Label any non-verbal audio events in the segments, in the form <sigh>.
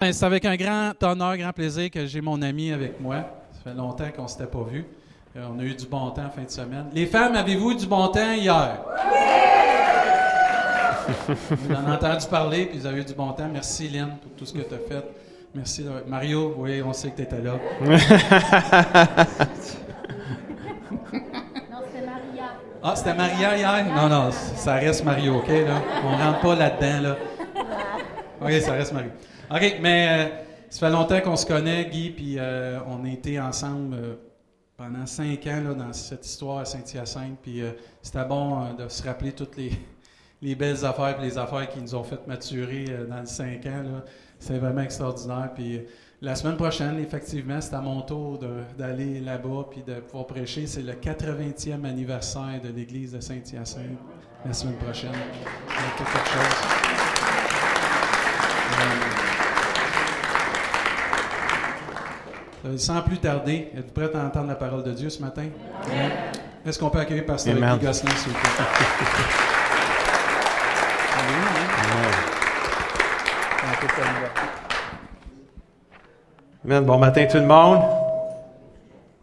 Ben, c'est avec un grand honneur, grand plaisir que j'ai mon ami avec moi. Ça fait longtemps qu'on ne s'était pas vu. Euh, on a eu du bon temps en fin de semaine. Les femmes, avez-vous eu du bon temps hier? vous en avez entendu parler, puis vous avez eu du bon temps. Merci, Lynn, pour tout ce que tu as fait. Merci. Mario, oui, on sait que tu étais là. non, c'était Maria. Ah, c'était Maria hier? Non, non, ça reste Mario, OK? Là? On rentre pas là-dedans, là. OK, ça reste Mario. OK, mais euh, ça fait longtemps qu'on se connaît, Guy, puis euh, on a été ensemble euh, pendant cinq ans là, dans cette histoire à Saint-Hyacinthe, puis c'était bon de se rappeler toutes les, <laughs> les belles affaires et les affaires qui nous ont fait maturer dans les cinq ans. C'est vraiment extraordinaire. Puis la semaine prochaine, effectivement, c'est à mon tour d'aller là-bas puis de pouvoir prêcher. C'est le 80e anniversaire de l'Église de Saint-Hyacinthe la semaine prochaine. quelque chose. Euh, sans plus tarder, êtes-vous prêts à entendre la parole de Dieu ce matin? Est-ce qu'on peut accueillir Pasteur Guy Gosselin, s'il vous plaît? <laughs> Amen. Bon matin tout le monde.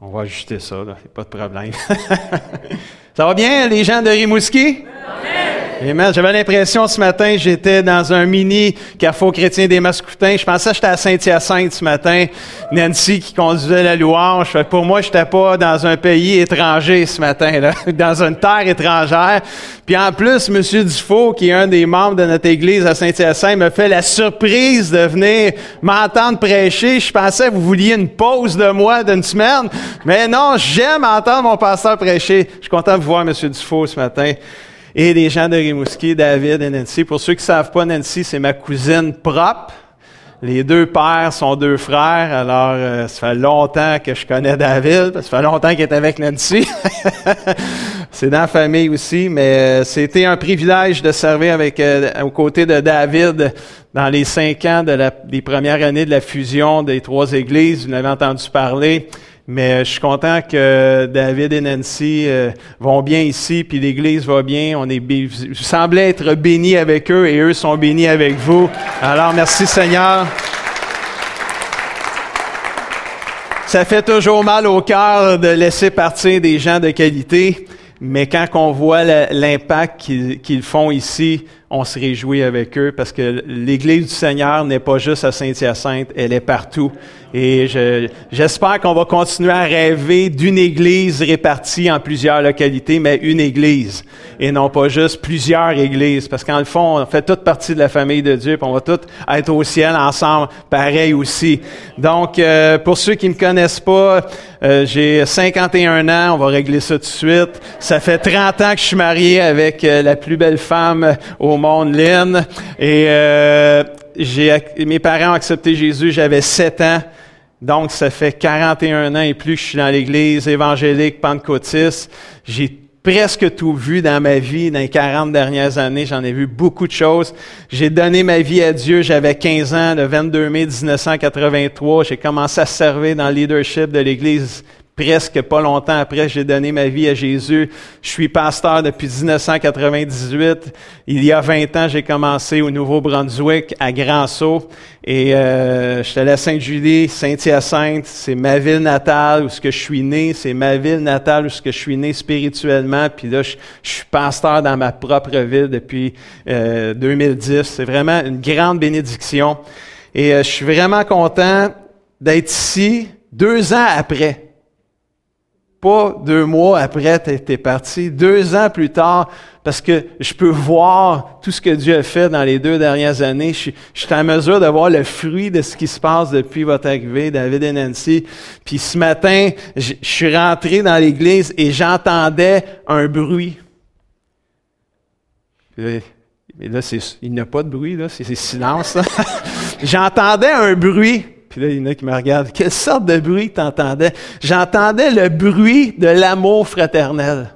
On va ajuster ça, là. pas de problème. <laughs> ça va bien, les gens de Rimouski? Amen. J'avais l'impression ce matin, j'étais dans un mini carrefour chrétien des Mascoutins. Je pensais que j'étais à Saint-Hyacinthe ce matin. Nancy qui conduisait la louange. Pour moi, j'étais pas dans un pays étranger ce matin, là, <laughs> dans une terre étrangère. Puis en plus, Monsieur Dufault, qui est un des membres de notre église à Saint-Hyacinthe, me fait la surprise de venir m'entendre prêcher. Je pensais que vous vouliez une pause de moi d'une semaine. Mais non, j'aime entendre mon pasteur prêcher. Je suis content de vous voir, Monsieur Dufault, ce matin et les gens de Rimouski, David et Nancy. Pour ceux qui ne savent pas, Nancy, c'est ma cousine propre. Les deux pères sont deux frères, alors euh, ça fait longtemps que je connais David, ça fait longtemps qu'il est avec Nancy. <laughs> c'est dans la famille aussi, mais euh, c'était un privilège de servir avec euh, aux côtés de David dans les cinq ans de la, des premières années de la fusion des trois églises. Vous l'avez entendu parler. Mais euh, je suis content que David et Nancy euh, vont bien ici, puis l'Église va bien. On est, vous semblez être bénis avec eux et eux sont bénis avec vous. Alors, merci Seigneur. Ça fait toujours mal au cœur de laisser partir des gens de qualité, mais quand on voit l'impact qu'ils font ici, on se réjouit avec eux parce que l'Église du Seigneur n'est pas juste à Saint-Hyacinthe, elle est partout. Et j'espère qu'on va continuer à rêver d'une Église répartie en plusieurs localités, mais une Église et non pas juste plusieurs Églises. Parce qu'en le fond, on fait toute partie de la famille de Dieu, puis on va tous être au ciel ensemble, pareil aussi. Donc, euh, pour ceux qui ne me connaissent pas, euh, j'ai 51 ans, on va régler ça tout de suite. Ça fait 30 ans que je suis marié avec euh, la plus belle femme au monde, Lynn. Et euh, j'ai, mes parents ont accepté Jésus, j'avais 7 ans. Donc, ça fait 41 ans et plus que je suis dans l'Église évangélique pentecôtiste. J'ai presque tout vu dans ma vie, dans les 40 dernières années. J'en ai vu beaucoup de choses. J'ai donné ma vie à Dieu, j'avais 15 ans, le 22 mai 1983. J'ai commencé à servir dans le leadership de l'Église presque pas longtemps après, j'ai donné ma vie à Jésus. Je suis pasteur depuis 1998. Il y a 20 ans, j'ai commencé au Nouveau-Brunswick, à Grand-Sault. Et euh, suis allé à Sainte-Julie, Saint-Hyacinthe. C'est ma ville natale où ce je suis né. C'est ma ville natale où je suis né spirituellement. Puis là, je, suis pasteur dans ma propre ville depuis euh, 2010. C'est vraiment une grande bénédiction. Et euh, je suis vraiment content d'être ici deux ans après pas deux mois après tu es parti, deux ans plus tard, parce que je peux voir tout ce que Dieu a fait dans les deux dernières années. Je, suis en mesure de voir le fruit de ce qui se passe depuis votre arrivée, David et Nancy. Puis ce matin, je, suis rentré dans l'église et j'entendais un bruit. Mais là, il n'y a pas de bruit, là, c'est silence. <laughs> J'entendais un bruit. Puis là, il y en a qui me regardent. Quelle sorte de bruit t'entendais? J'entendais le bruit de l'amour fraternel.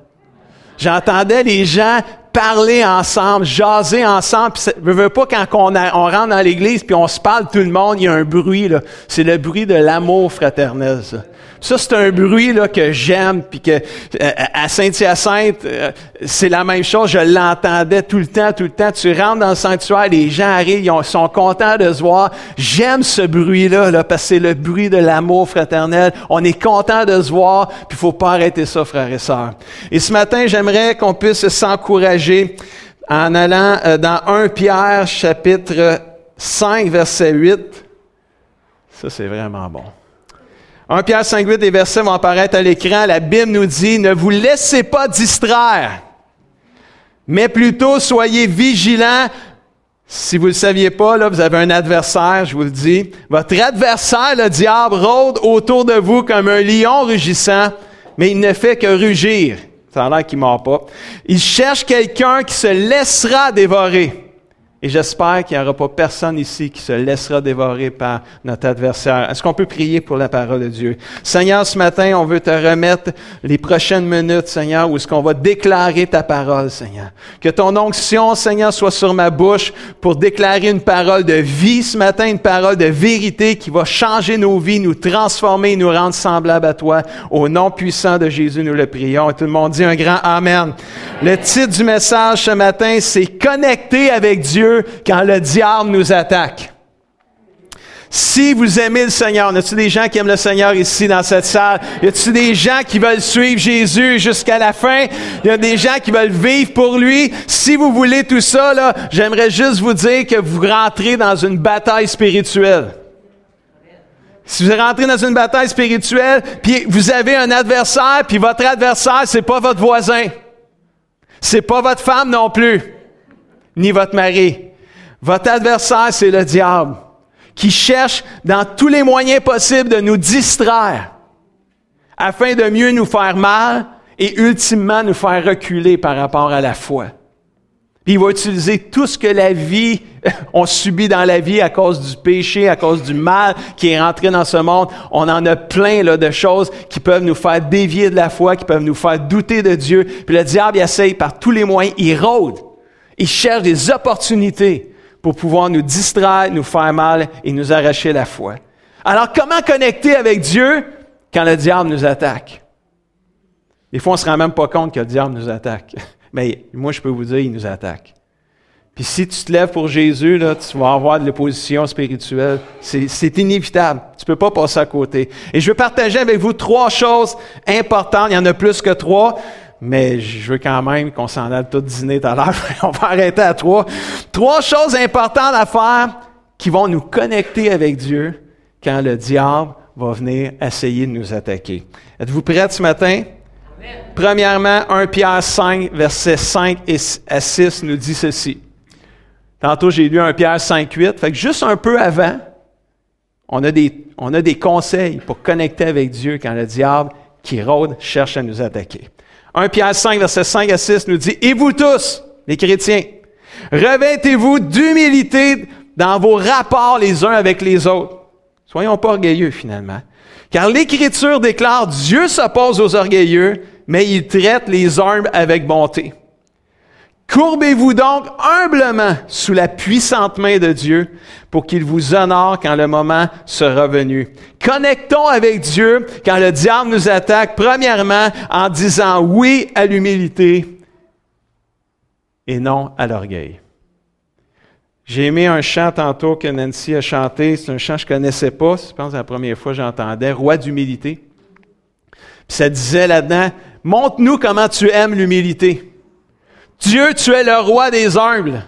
J'entendais les gens parler ensemble, jaser ensemble. Puis, je veux pas quand on, on rentre dans l'église puis on se parle tout le monde, il y a un bruit là. C'est le bruit de l'amour fraternel. Ça. Ça, c'est un bruit là, que j'aime, puis que euh, à Saint-Hyacinthe, euh, c'est la même chose. Je l'entendais tout le temps, tout le temps. Tu rentres dans le sanctuaire, les gens arrivent, ils sont contents de se voir. J'aime ce bruit-là, là, parce que c'est le bruit de l'amour fraternel. On est content de se voir, puis faut pas arrêter ça, frères et sœurs. Et ce matin, j'aimerais qu'on puisse s'encourager en allant euh, dans 1 Pierre, chapitre 5, verset 8. Ça, c'est vraiment bon. 1 Pierre 5, 8, des versets vont apparaître à l'écran. La Bible nous dit, ne vous laissez pas distraire, mais plutôt soyez vigilants. Si vous ne le saviez pas, là, vous avez un adversaire, je vous le dis. Votre adversaire, le diable, rôde autour de vous comme un lion rugissant, mais il ne fait que rugir. Ça a l'air qu'il ne mord pas. Il cherche quelqu'un qui se laissera dévorer. Et j'espère qu'il n'y aura pas personne ici qui se laissera dévorer par notre adversaire. Est-ce qu'on peut prier pour la parole de Dieu? Seigneur, ce matin, on veut te remettre les prochaines minutes, Seigneur, où est-ce qu'on va déclarer ta parole, Seigneur. Que ton onction, Seigneur, soit sur ma bouche pour déclarer une parole de vie ce matin, une parole de vérité qui va changer nos vies, nous transformer, nous rendre semblables à toi. Au nom puissant de Jésus, nous le prions. Et tout le monde dit un grand Amen. Le titre du message ce matin, c'est Connecter avec Dieu quand le diable nous attaque. Si vous aimez le Seigneur, y a-t-il des gens qui aiment le Seigneur ici dans cette salle? Y a-t-il des gens qui veulent suivre Jésus jusqu'à la fin? Y a des gens qui veulent vivre pour lui? Si vous voulez tout ça, là, j'aimerais juste vous dire que vous rentrez dans une bataille spirituelle. Si vous rentrez dans une bataille spirituelle, puis vous avez un adversaire, puis votre adversaire, c'est pas votre voisin. C'est pas votre femme non plus ni votre mari. Votre adversaire, c'est le diable, qui cherche dans tous les moyens possibles de nous distraire, afin de mieux nous faire mal et ultimement nous faire reculer par rapport à la foi. Puis il va utiliser tout ce que la vie, <laughs> on subit dans la vie à cause du péché, à cause du mal qui est rentré dans ce monde. On en a plein là, de choses qui peuvent nous faire dévier de la foi, qui peuvent nous faire douter de Dieu. Puis le diable il essaye par tous les moyens, il rôde il cherche des opportunités pour pouvoir nous distraire, nous faire mal et nous arracher la foi. Alors, comment connecter avec Dieu quand le diable nous attaque? Des fois, on ne se rend même pas compte que le diable nous attaque. <laughs> Mais moi, je peux vous dire, il nous attaque. Puis si tu te lèves pour Jésus, tu vas avoir de l'opposition spirituelle. C'est inévitable. Tu ne peux pas passer à côté. Et je veux partager avec vous trois choses importantes. Il y en a plus que trois mais je veux quand même qu'on s'en aille tout dîner tout à l'heure. <laughs> On va arrêter à trois. Trois choses importantes à faire qui vont nous connecter avec Dieu quand le diable va venir essayer de nous attaquer. Êtes-vous prêts ce matin? Premièrement, 1 Pierre 5, versets 5 à 6 nous dit ceci. Tantôt, j'ai lu 1 Pierre 5, 8. Fait que juste un peu avant, on a des, on a des conseils pour connecter avec Dieu quand le diable qui rôde cherche à nous attaquer. 1 Pierre 5, verset 5 à 6 nous dit, Et vous tous, les chrétiens, revêtez-vous d'humilité dans vos rapports les uns avec les autres. Soyons pas orgueilleux finalement. Car l'Écriture déclare, Dieu s'oppose aux orgueilleux, mais il traite les humbles avec bonté. Courbez-vous donc humblement sous la puissante main de Dieu pour qu'il vous honore quand le moment sera venu. Connectons avec Dieu quand le diable nous attaque, premièrement en disant oui à l'humilité et non à l'orgueil. J'ai aimé un chant tantôt que Nancy a chanté. C'est un chant que je ne connaissais pas. Je pense que la première fois que j'entendais. Roi d'humilité. ça disait là-dedans, montre-nous comment tu aimes l'humilité. Dieu, tu es le roi des humbles.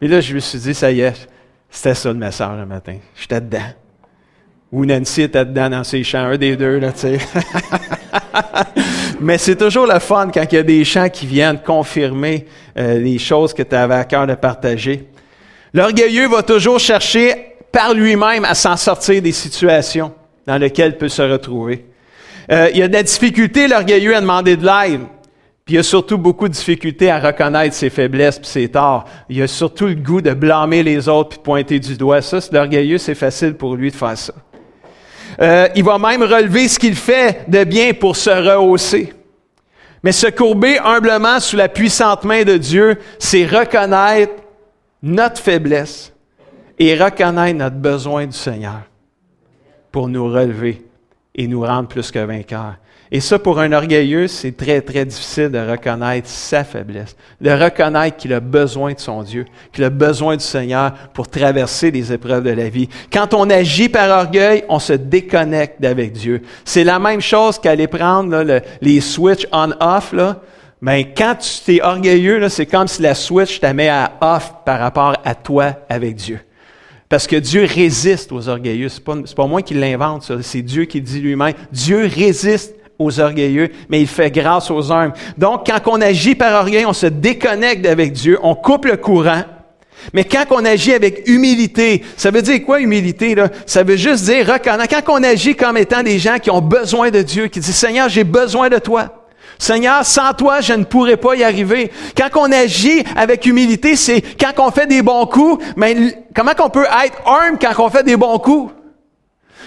Et là, je me suis dit, ça y est, c'était ça le message le matin. J'étais dedans. Ou Nancy était dedans dans ses chants, un des deux, là, tu sais. <laughs> Mais c'est toujours le fun quand il y a des chants qui viennent confirmer euh, les choses que tu avais à cœur de partager. L'orgueilleux va toujours chercher par lui-même à s'en sortir des situations dans lesquelles il peut se retrouver. Euh, il y a de la difficulté, l'orgueilleux, à demander de l'aide. Puis il a surtout beaucoup de difficultés à reconnaître ses faiblesses puis ses torts. Il a surtout le goût de blâmer les autres puis de pointer du doigt. Ça, c'est l'orgueilleux, c'est facile pour lui de faire ça. Euh, il va même relever ce qu'il fait de bien pour se rehausser. Mais se courber humblement sous la puissante main de Dieu, c'est reconnaître notre faiblesse et reconnaître notre besoin du Seigneur pour nous relever et nous rendre plus que vainqueurs. Et ça, pour un orgueilleux, c'est très, très difficile de reconnaître sa faiblesse, de reconnaître qu'il a besoin de son Dieu, qu'il a besoin du Seigneur pour traverser les épreuves de la vie. Quand on agit par orgueil, on se déconnecte d'avec Dieu. C'est la même chose qu'aller prendre les switches on-off. Mais ben, quand tu es orgueilleux, c'est comme si la switch te met à off par rapport à toi avec Dieu. Parce que Dieu résiste aux orgueilleux. Ce n'est pas, pas moi qui l'invente, c'est Dieu qui dit lui-même. Dieu résiste aux orgueilleux, mais il fait grâce aux humbles. Donc, quand on agit par orgueil, on se déconnecte avec Dieu, on coupe le courant. Mais quand on agit avec humilité, ça veut dire quoi humilité? Là? Ça veut juste dire. Quand on agit comme étant des gens qui ont besoin de Dieu, qui disent Seigneur, j'ai besoin de toi. Seigneur, sans toi, je ne pourrais pas y arriver. Quand on agit avec humilité, c'est quand on fait des bons coups, mais comment qu'on peut être humble quand on fait des bons coups?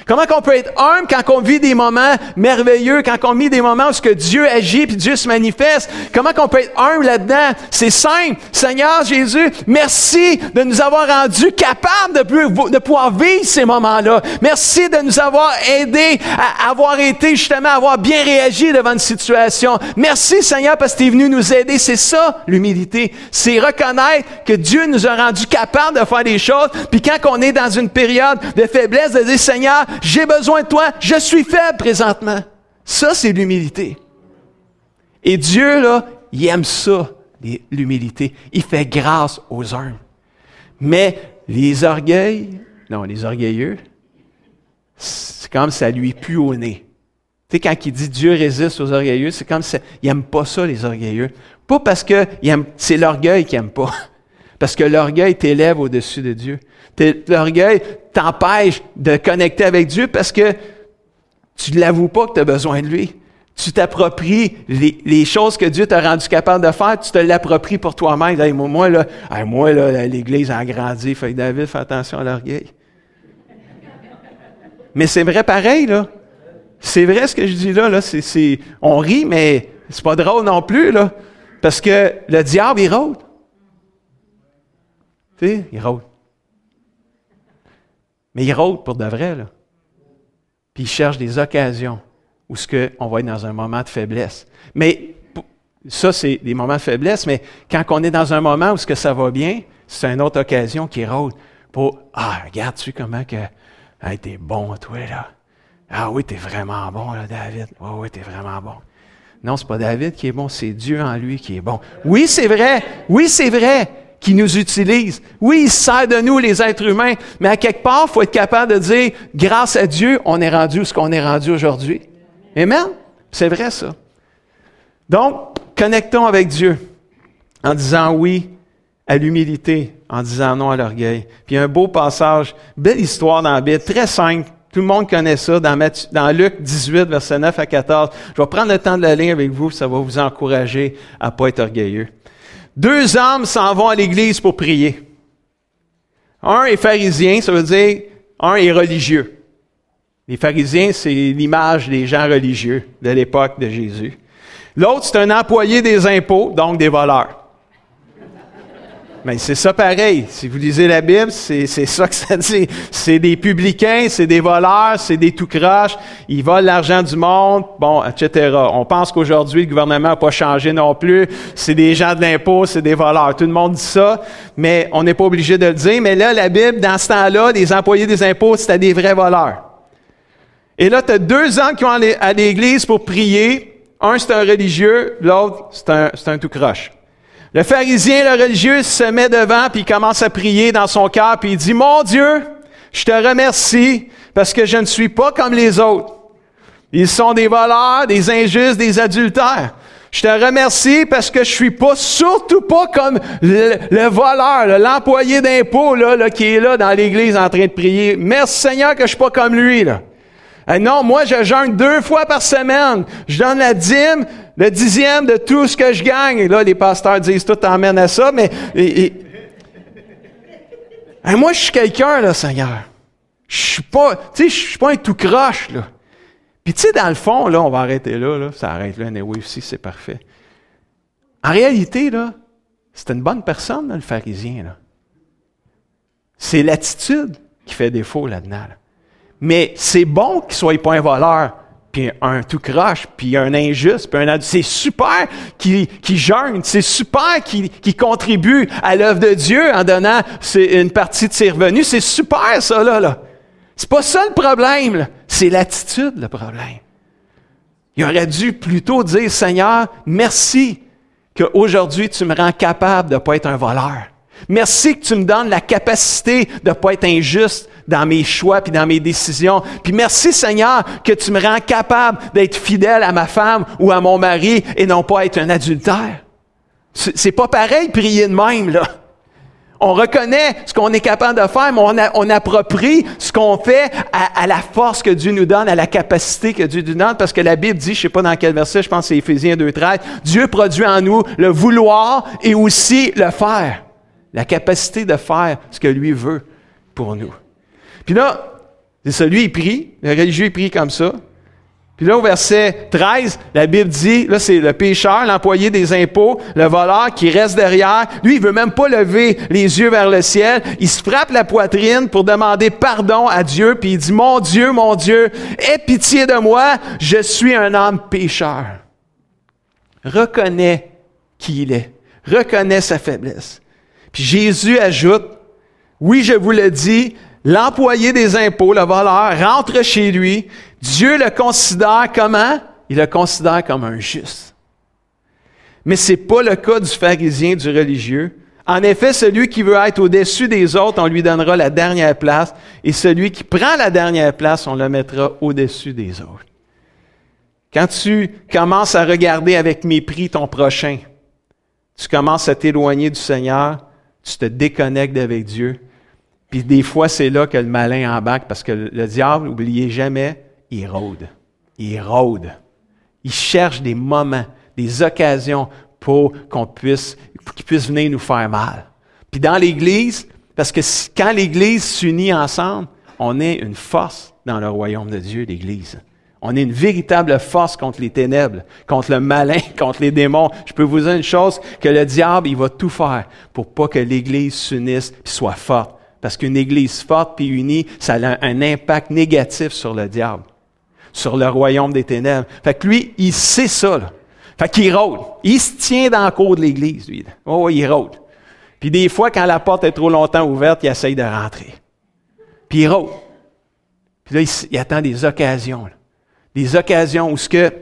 Comment qu'on peut être humble quand on vit des moments merveilleux, quand on vit des moments où ce que Dieu agit puis Dieu se manifeste? Comment qu'on peut être humble là-dedans? C'est simple. Seigneur Jésus, merci de nous avoir rendus capables de, de pouvoir vivre ces moments-là. Merci de nous avoir aidés à avoir été justement, à avoir bien réagi devant une situation. Merci Seigneur parce que tu es venu nous aider. C'est ça l'humilité. C'est reconnaître que Dieu nous a rendus capables de faire des choses. Puis quand on est dans une période de faiblesse, de dire Seigneur, j'ai besoin de toi, je suis faible présentement. Ça, c'est l'humilité. Et Dieu, là, il aime ça, l'humilité. Il fait grâce aux uns. Mais les orgueils, non, les orgueilleux, c'est comme ça lui pue au nez. Tu sais, quand il dit Dieu résiste aux orgueilleux, c'est comme ça, il n'aime pas ça, les orgueilleux. Pas parce que c'est l'orgueil qu'il n'aime pas. <laughs> Parce que l'orgueil t'élève au-dessus de Dieu. L'orgueil t'empêche de connecter avec Dieu parce que tu ne l'avoues pas que tu as besoin de lui. Tu t'appropries les, choses que Dieu t'a rendu capable de faire, tu te l'appropries pour toi-même. moi, là, moi, là, l'Église a grandi. Fait David, fais attention à l'orgueil. Mais c'est vrai pareil, là. C'est vrai ce que je dis là. on rit, mais c'est pas drôle non plus, là. Parce que le diable, il rôde. Tu sais, il rôde. Mais il rôde pour de vrai, là. Puis il cherche des occasions où ce que on va être dans un moment de faiblesse. Mais ça, c'est des moments de faiblesse, mais quand on est dans un moment où ce que ça va bien, c'est une autre occasion qui rôde pour Ah, regarde-tu comment que hey, t'es bon, toi, là. Ah oui, t'es vraiment bon, là, David. Ah oui, t'es vraiment bon. Non, c'est pas David qui est bon, c'est Dieu en lui qui est bon. Oui, c'est vrai. Oui, c'est vrai qui nous utilise. Oui, il sert de nous, les êtres humains, mais à quelque part, il faut être capable de dire, grâce à Dieu, on est rendu ce qu'on est rendu aujourd'hui. Amen? C'est vrai, ça. Donc, connectons avec Dieu en disant oui à l'humilité, en disant non à l'orgueil. Puis un beau passage, belle histoire dans la Bible, très simple. Tout le monde connaît ça dans, dans Luc 18, verset 9 à 14. Je vais prendre le temps de la lire avec vous, ça va vous encourager à ne pas être orgueilleux. Deux hommes s'en vont à l'église pour prier. Un est pharisien, ça veut dire un est religieux. Les pharisiens, c'est l'image des gens religieux de l'époque de Jésus. L'autre, c'est un employé des impôts, donc des voleurs. Mais c'est ça pareil. Si vous lisez la Bible, c'est ça que ça dit. C'est des publicains, c'est des voleurs, c'est des tout croches. Ils volent l'argent du monde, bon, etc. On pense qu'aujourd'hui, le gouvernement n'a pas changé non plus. C'est des gens de l'impôt, c'est des voleurs. Tout le monde dit ça, mais on n'est pas obligé de le dire. Mais là, la Bible, dans ce temps-là, les employés des impôts, c'était des vrais voleurs. Et là, tu as deux ans qui vont à l'église pour prier. Un, c'est un religieux, l'autre, c'est un, un tout croche. Le pharisien, le religieux, se met devant, puis il commence à prier dans son cœur, puis il dit, Mon Dieu, je te remercie parce que je ne suis pas comme les autres. Ils sont des voleurs, des injustes, des adultères. Je te remercie parce que je suis pas, surtout pas comme le, voleur, l'employé d'impôt là, qui est là dans l'église en train de prier. Merci Seigneur que je suis pas comme lui. Là. non, moi je jeûne deux fois par semaine. Je donne la dîme, le dixième de tout ce que je gagne. Et là, les pasteurs disent tout t'emmène à ça, mais. moi, je suis quelqu'un, là, Seigneur. Je suis pas, tu sais, je suis pas un tout croche, là. Puis, tu sais, dans le fond, là, on va arrêter là, là. Ça arrête là, oui, aussi, c'est parfait. En réalité, là, c'est une bonne personne, le pharisien. Là. C'est l'attitude qui fait défaut là-dedans. Mais c'est bon qu'il soit pas un voleur, puis un tout croche, puis un injuste, puis un C'est super qu'il qui jeûne, c'est super qu'il qui contribue à l'œuvre de Dieu en donnant une partie de ses revenus. C'est super ça, là. là. C'est pas ça le problème, c'est l'attitude le problème. Il aurait dû plutôt dire, Seigneur, merci qu'aujourd'hui tu me rends capable de ne pas être un voleur. Merci que tu me donnes la capacité de ne pas être injuste dans mes choix puis dans mes décisions. Puis merci Seigneur que tu me rends capable d'être fidèle à ma femme ou à mon mari et non pas être un adultère. C'est pas pareil prier de même, là. On reconnaît ce qu'on est capable de faire, mais on, approprie ce qu'on fait à, la force que Dieu nous donne, à la capacité que Dieu nous donne, parce que la Bible dit, je sais pas dans quel verset, je pense que c'est Éphésiens 2.13, Dieu produit en nous le vouloir et aussi le faire. La capacité de faire ce que lui veut pour nous. Puis là, c'est ça, lui, il prie, le religieux, il prie comme ça. Puis là, au verset 13, la Bible dit, là, c'est le pécheur, l'employé des impôts, le voleur qui reste derrière. Lui, il veut même pas lever les yeux vers le ciel. Il se frappe la poitrine pour demander pardon à Dieu, puis il dit, mon Dieu, mon Dieu, aie pitié de moi, je suis un homme pécheur. Reconnais qui il est. Reconnais sa faiblesse. Puis Jésus ajoute, oui, je vous le dis, l'employé des impôts, le voleur, rentre chez lui, Dieu le considère comment? Il le considère comme un juste. Mais ce n'est pas le cas du pharisien, du religieux. En effet, celui qui veut être au-dessus des autres, on lui donnera la dernière place, et celui qui prend la dernière place, on le mettra au-dessus des autres. Quand tu commences à regarder avec mépris ton prochain, tu commences à t'éloigner du Seigneur, tu te déconnectes avec Dieu, puis des fois, c'est là que le malin embarque, parce que le diable, n'oubliez jamais, il rôde. Il rôde. Il cherche des moments, des occasions pour qu'on puisse, qu'il puisse venir nous faire mal. Puis dans l'Église, parce que quand l'Église s'unit ensemble, on est une force dans le royaume de Dieu, l'Église. On est une véritable force contre les ténèbres, contre le malin, <laughs> contre les démons. Je peux vous dire une chose, que le diable, il va tout faire pour pas que l'Église s'unisse et soit forte. Parce qu'une Église forte et unie, ça a un impact négatif sur le diable sur le royaume des ténèbres. Fait que lui, il sait ça. Là. Fait qu'il rôde. Il se tient dans le cours de l'Église, lui. Oh, il rôde. Puis des fois, quand la porte est trop longtemps ouverte, il essaye de rentrer. Puis il rôde. Puis là, il, attend des occasions. Des occasions où ce que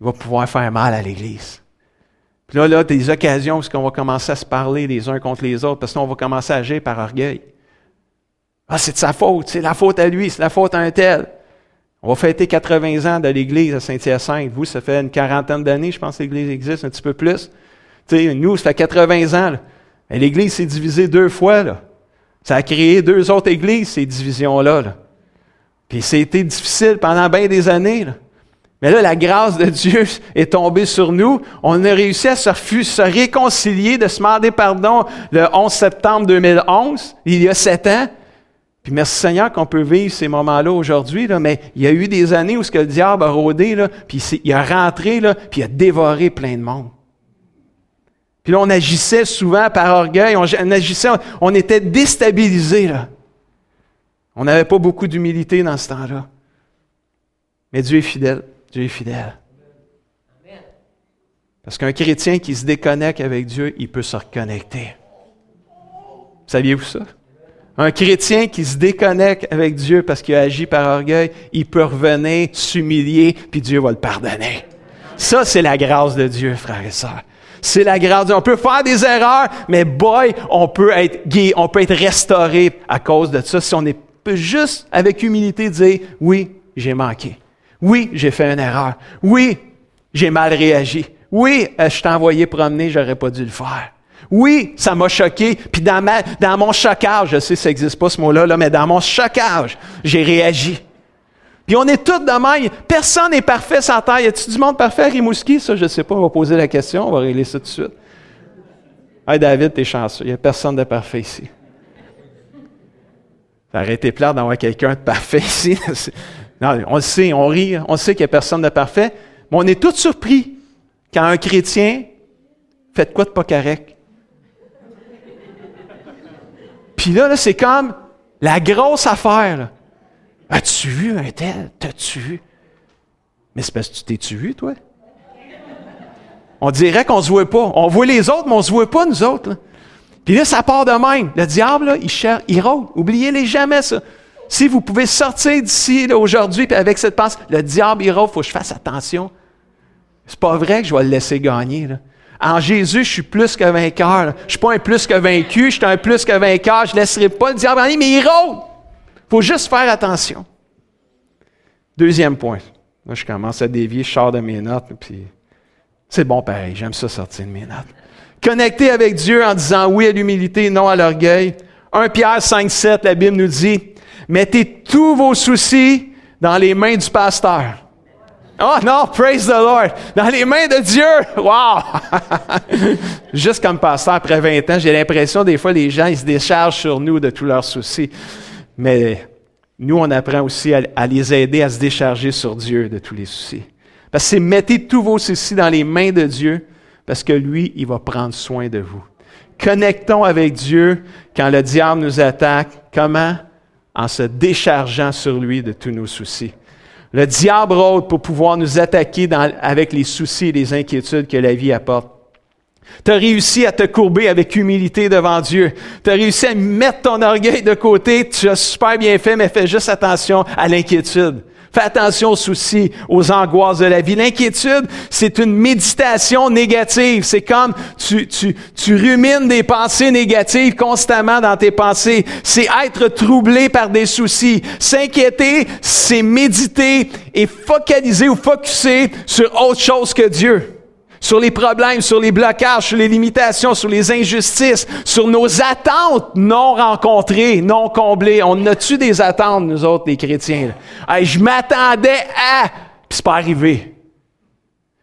il va pouvoir faire mal à l'Église. Puis là, là, des occasions où on va commencer à se parler les uns contre les autres, parce qu'on va commencer à agir par orgueil. Ah, c'est de sa faute, c'est la faute à lui, c'est la faute à un tel. On va fêter 80 ans de l'Église à Saint-Hyacinthe. Vous, ça fait une quarantaine d'années, je pense que l'Église existe, un petit peu plus. sais, nous, ça fait 80 ans. L'Église s'est divisée deux fois. Là. Ça a créé deux autres églises, ces divisions-là. Là. Puis c'était difficile pendant bien des années. Mais là, la grâce de Dieu est tombée sur nous. On a réussi à se, se réconcilier, de se demander pardon le 11 septembre 2011, il y a sept ans. Puis merci Seigneur qu'on peut vivre ces moments-là aujourd'hui, mais il y a eu des années où ce que le diable a rôdé, là, puis il a rentré, là, puis il a dévoré plein de monde. Puis là, on agissait souvent par orgueil, on, agissait, on était déstabilisé. On n'avait pas beaucoup d'humilité dans ce temps-là. Mais Dieu est fidèle. Dieu est fidèle. Parce qu'un chrétien qui se déconnecte avec Dieu, il peut se reconnecter. Saviez-vous ça? Un chrétien qui se déconnecte avec Dieu parce qu'il a agi par orgueil, il peut revenir, s'humilier, puis Dieu va le pardonner. Ça, c'est la grâce de Dieu, frères et sœurs. C'est la grâce. On peut faire des erreurs, mais boy, on peut être guéri, on peut être restauré à cause de ça si on est juste avec humilité dire oui, j'ai manqué. Oui, j'ai fait une erreur. Oui, j'ai mal réagi. Oui, euh, je t'ai envoyé promener, j'aurais pas dû le faire. Oui, ça m'a choqué. Puis dans, mon choquage, je sais que ça n'existe pas ce mot-là, là, mais dans mon choquage, j'ai réagi. Puis on est tous de même. Personne n'est parfait sans terre. Y a-tu du monde parfait à Rimouski? Ça, je ne sais pas. On va poser la question. On va régler ça tout de suite. Hey David, t'es chanceux. Il n'y a personne de parfait ici. Ça aurait été plat d'avoir quelqu'un de parfait ici. <laughs> on le sait, on rit. On sait qu'il n'y a personne de parfait. Mais on est tous surpris quand un chrétien fait quoi de pas correct? Puis là, là c'est comme la grosse affaire. As-tu vu un tel? T'as-tu vu? Mais c'est parce que tu t'es-tu vu, toi? On dirait qu'on ne se voit pas. On voit les autres, mais on ne se voit pas, nous autres. Puis là, ça part de même. Le diable, là, il cherche, il rôde. Oubliez-les jamais, ça. Si vous pouvez sortir d'ici aujourd'hui, avec cette pensée, le diable, rôde, il faut que je fasse attention. C'est pas vrai que je vais le laisser gagner. En Jésus, je suis plus que vainqueur. Je ne suis pas un plus que vaincu, je suis un plus que vainqueur. Je ne laisserai pas le diable gagner, mais il rôde. Il faut juste faire attention. Deuxième point. Là, je commence à dévier, je sors de mes notes, puis c'est bon pareil, j'aime ça sortir de mes notes. Connecter avec Dieu en disant oui à l'humilité, non à l'orgueil. 1 Pierre 5, 7, la Bible nous dit, mettez tous vos soucis dans les mains du pasteur. Oh non, praise the Lord. Dans les mains de Dieu. Wow! <laughs> Juste comme pasteur après 20 ans, j'ai l'impression des fois les gens, ils se déchargent sur nous de tous leurs soucis. Mais nous, on apprend aussi à, les aider à se décharger sur Dieu de tous les soucis. Parce que c'est mettez tous vos soucis dans les mains de Dieu, parce que lui, il va prendre soin de vous. Connectons avec Dieu quand le diable nous attaque. Comment? En se déchargeant sur lui de tous nos soucis. Le diable rôde pour pouvoir nous attaquer avec les soucis et les inquiétudes que la vie apporte. Tu as réussi à te courber avec humilité devant Dieu. Tu as réussi à mettre ton orgueil de côté. Tu as super bien fait, mais fais juste attention à l'inquiétude. Fais attention aux soucis, aux angoisses de la vie. L'inquiétude, c'est une méditation négative. C'est comme tu, tu, tu rumines des pensées négatives constamment dans tes pensées. C'est être troublé par des soucis. S'inquiéter, c'est méditer et focaliser ou focuser sur autre chose que Dieu sur les problèmes, sur les blocages, sur les limitations, sur les injustices, sur nos attentes non rencontrées, non comblées. On a-tu des attentes, nous autres, les chrétiens? je m'attendais à, puis c'est pas arrivé.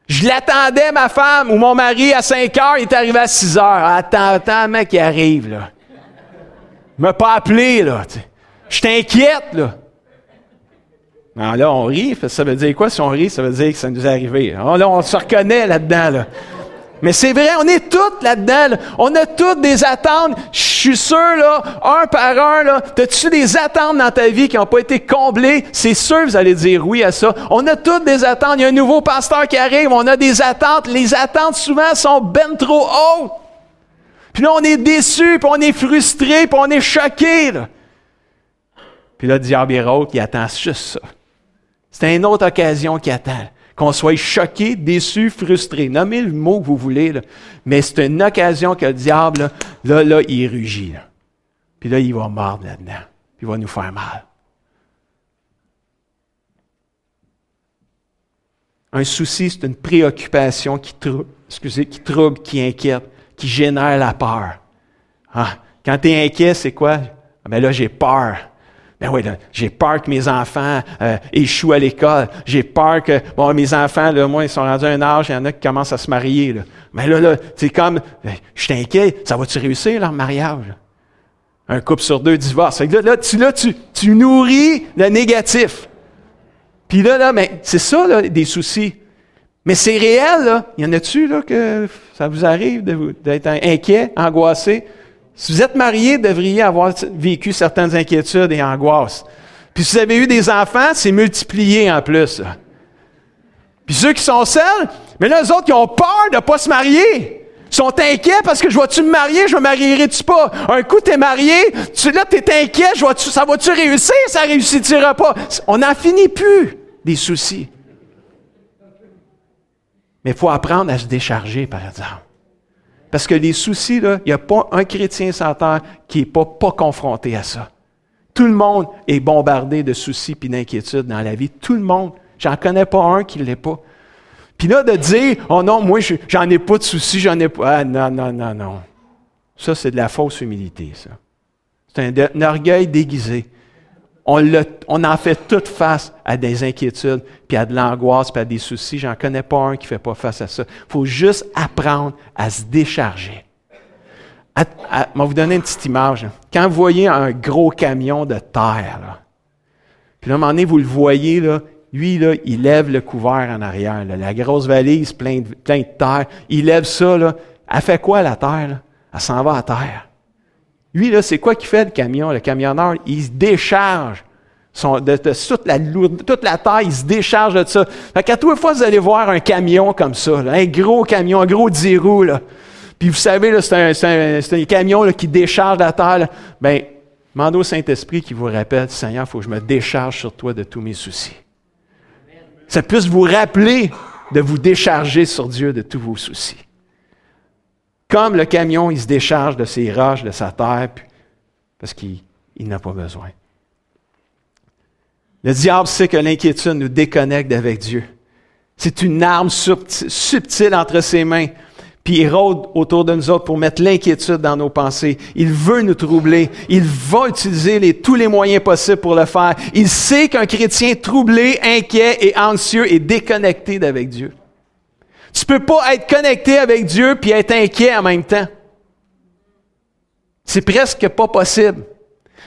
Je l'attendais, ma femme ou mon mari, à 5 heures, il est arrivé à 6 heures. Attends, attends, mec, il arrive, là. Il m'a pas appelé, là. Je t'inquiète, là. Alors là, on rit. Ça veut dire quoi si on rit? Ça veut dire que ça nous est arrivé. Alors là, on se reconnaît là-dedans. Là. Mais c'est vrai, on est tous là-dedans. On a toutes des attentes. Je suis sûr, là, un par un, là, as-tu des attentes dans ta vie qui n'ont pas été comblées? C'est sûr vous allez dire oui à ça. On a toutes des attentes. Il y a un nouveau pasteur qui arrive. On a des attentes. Les attentes, souvent, sont ben trop hautes. Puis là, on est déçu, puis on est frustré, puis on est choqué. Puis là, le diable il attend juste ça. C'est une autre occasion qui attend. Qu'on soit choqué, déçu, frustré. Nommez le mot que vous voulez, mais c'est une occasion que le diable, là, là, il rugit. Puis là, il va mordre là-dedans. Puis il va nous faire mal. Un souci, c'est une préoccupation qui, trouble, excusez, qui trouble, qui inquiète, qui génère la peur. Ah, quand tu es inquiet, c'est quoi? Ah, ben là, j'ai peur. Ben oui, j'ai peur que mes enfants euh, échouent à l'école. J'ai peur que, bon, mes enfants, là, moi, ils sont rendus à un âge, il y en a qui commencent à se marier. Là. Mais là, là, c'est comme, ben, je t'inquiète, ça va-tu réussir, leur mariage? Un couple sur deux divorce. Là, tu, là tu, nourris le négatif. Puis là, là, mais c'est ça, là, des soucis. Mais c'est réel, là. Y en a-tu, là, que ça vous arrive d'être inquiet, angoissé? Si vous êtes marié, devriez avoir vécu certaines inquiétudes et angoisses. Puis si vous avez eu des enfants, c'est multiplié en plus. Puis ceux qui sont seuls, mais là, les autres, qui ont peur de ne pas se marier. Sont inquiets parce que je vois-tu me marier, je me marierai-tu pas? Un coup, tu es marié, tu, là, tu es inquiet, je vois ça va-tu réussir, ça réussira pas? On n'en finit plus des soucis. Mais il faut apprendre à se décharger, par exemple. Parce que les soucis, il n'y a pas un chrétien sans terre qui n'est pas, pas confronté à ça. Tout le monde est bombardé de soucis et d'inquiétudes dans la vie. Tout le monde. J'en connais pas un qui ne l'est pas. Puis là, de dire, oh non, moi, j'en ai pas de soucis, j'en ai pas. Ah non, non, non, non. Ça, c'est de la fausse humilité, ça. C'est un orgueil déguisé on, en fait toute face à des inquiétudes, puis à de l'angoisse, puis à des soucis. J'en connais pas un qui ne fait pas face à ça. Il faut juste apprendre à se décharger. je vais vous donner une petite image. Quand vous voyez un gros camion de terre, puis à un moment donné, vous le voyez, lui, il lève le couvert en arrière, la grosse valise pleine de, plein de terre. Il lève ça, là. Elle fait quoi, la terre? Elle s'en va à terre. Lui, là, c'est quoi qu'il fait, le camion? Le camionneur, il se décharge de, toute, la, toute la taille, il se décharge de ça. Fait qu'à toute fois, vous allez voir un camion comme ça, un gros camion, un gros 10 roues, là. Puis vous savez, c'est un, camion qui décharge la terre. Bien, demandez au Saint-Esprit qui vous rappelle, Seigneur, il faut que je me décharge sur toi de tous mes soucis. Ça puisse vous rappeler de vous décharger sur Dieu de tous vos soucis. Comme le camion, il se décharge de ses roches, de sa terre, parce qu'il n'a pas besoin. Le diable sait que l'inquiétude nous déconnecte avec Dieu. C'est une arme subtile entre ses mains, puis il rôde autour de nous autres pour mettre l'inquiétude dans nos pensées. Il veut nous troubler. Il va utiliser tous les moyens possibles pour le faire. Il sait qu'un chrétien troublé, inquiet et anxieux est déconnecté d'avec Dieu. Tu peux pas être connecté avec Dieu puis être inquiet en même temps. C'est presque pas possible.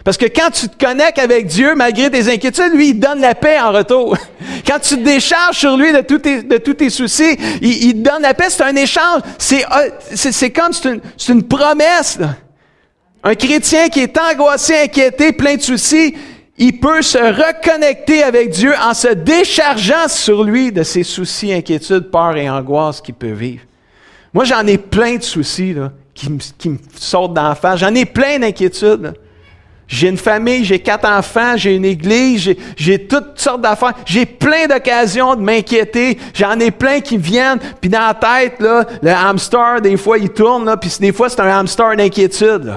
Parce que quand tu te connectes avec Dieu, malgré tes inquiétudes, lui, il donne la paix en retour. <laughs> Quand tu te décharges sur lui de tous tes, soucis, il, il donne la paix. C'est un échange. C'est, euh, c'est, comme, c'est une, une promesse. Un chrétien qui est angoissé, inquiété, plein de soucis, il peut se reconnecter avec Dieu en se déchargeant sur lui de ses soucis, inquiétudes, peurs et angoisses qu'il peut vivre. Moi, j'en ai plein de soucis là, qui, me, qui me face. J'en ai plein d'inquiétudes. J'ai une famille, j'ai quatre enfants, j'ai une église, j'ai toutes sortes d'affaires. J'ai plein d'occasions de m'inquiéter. J'en ai plein qui viennent, puis dans la tête, là, le hamster, des fois, il tourne, là, puis des fois, c'est un hamster d'inquiétude.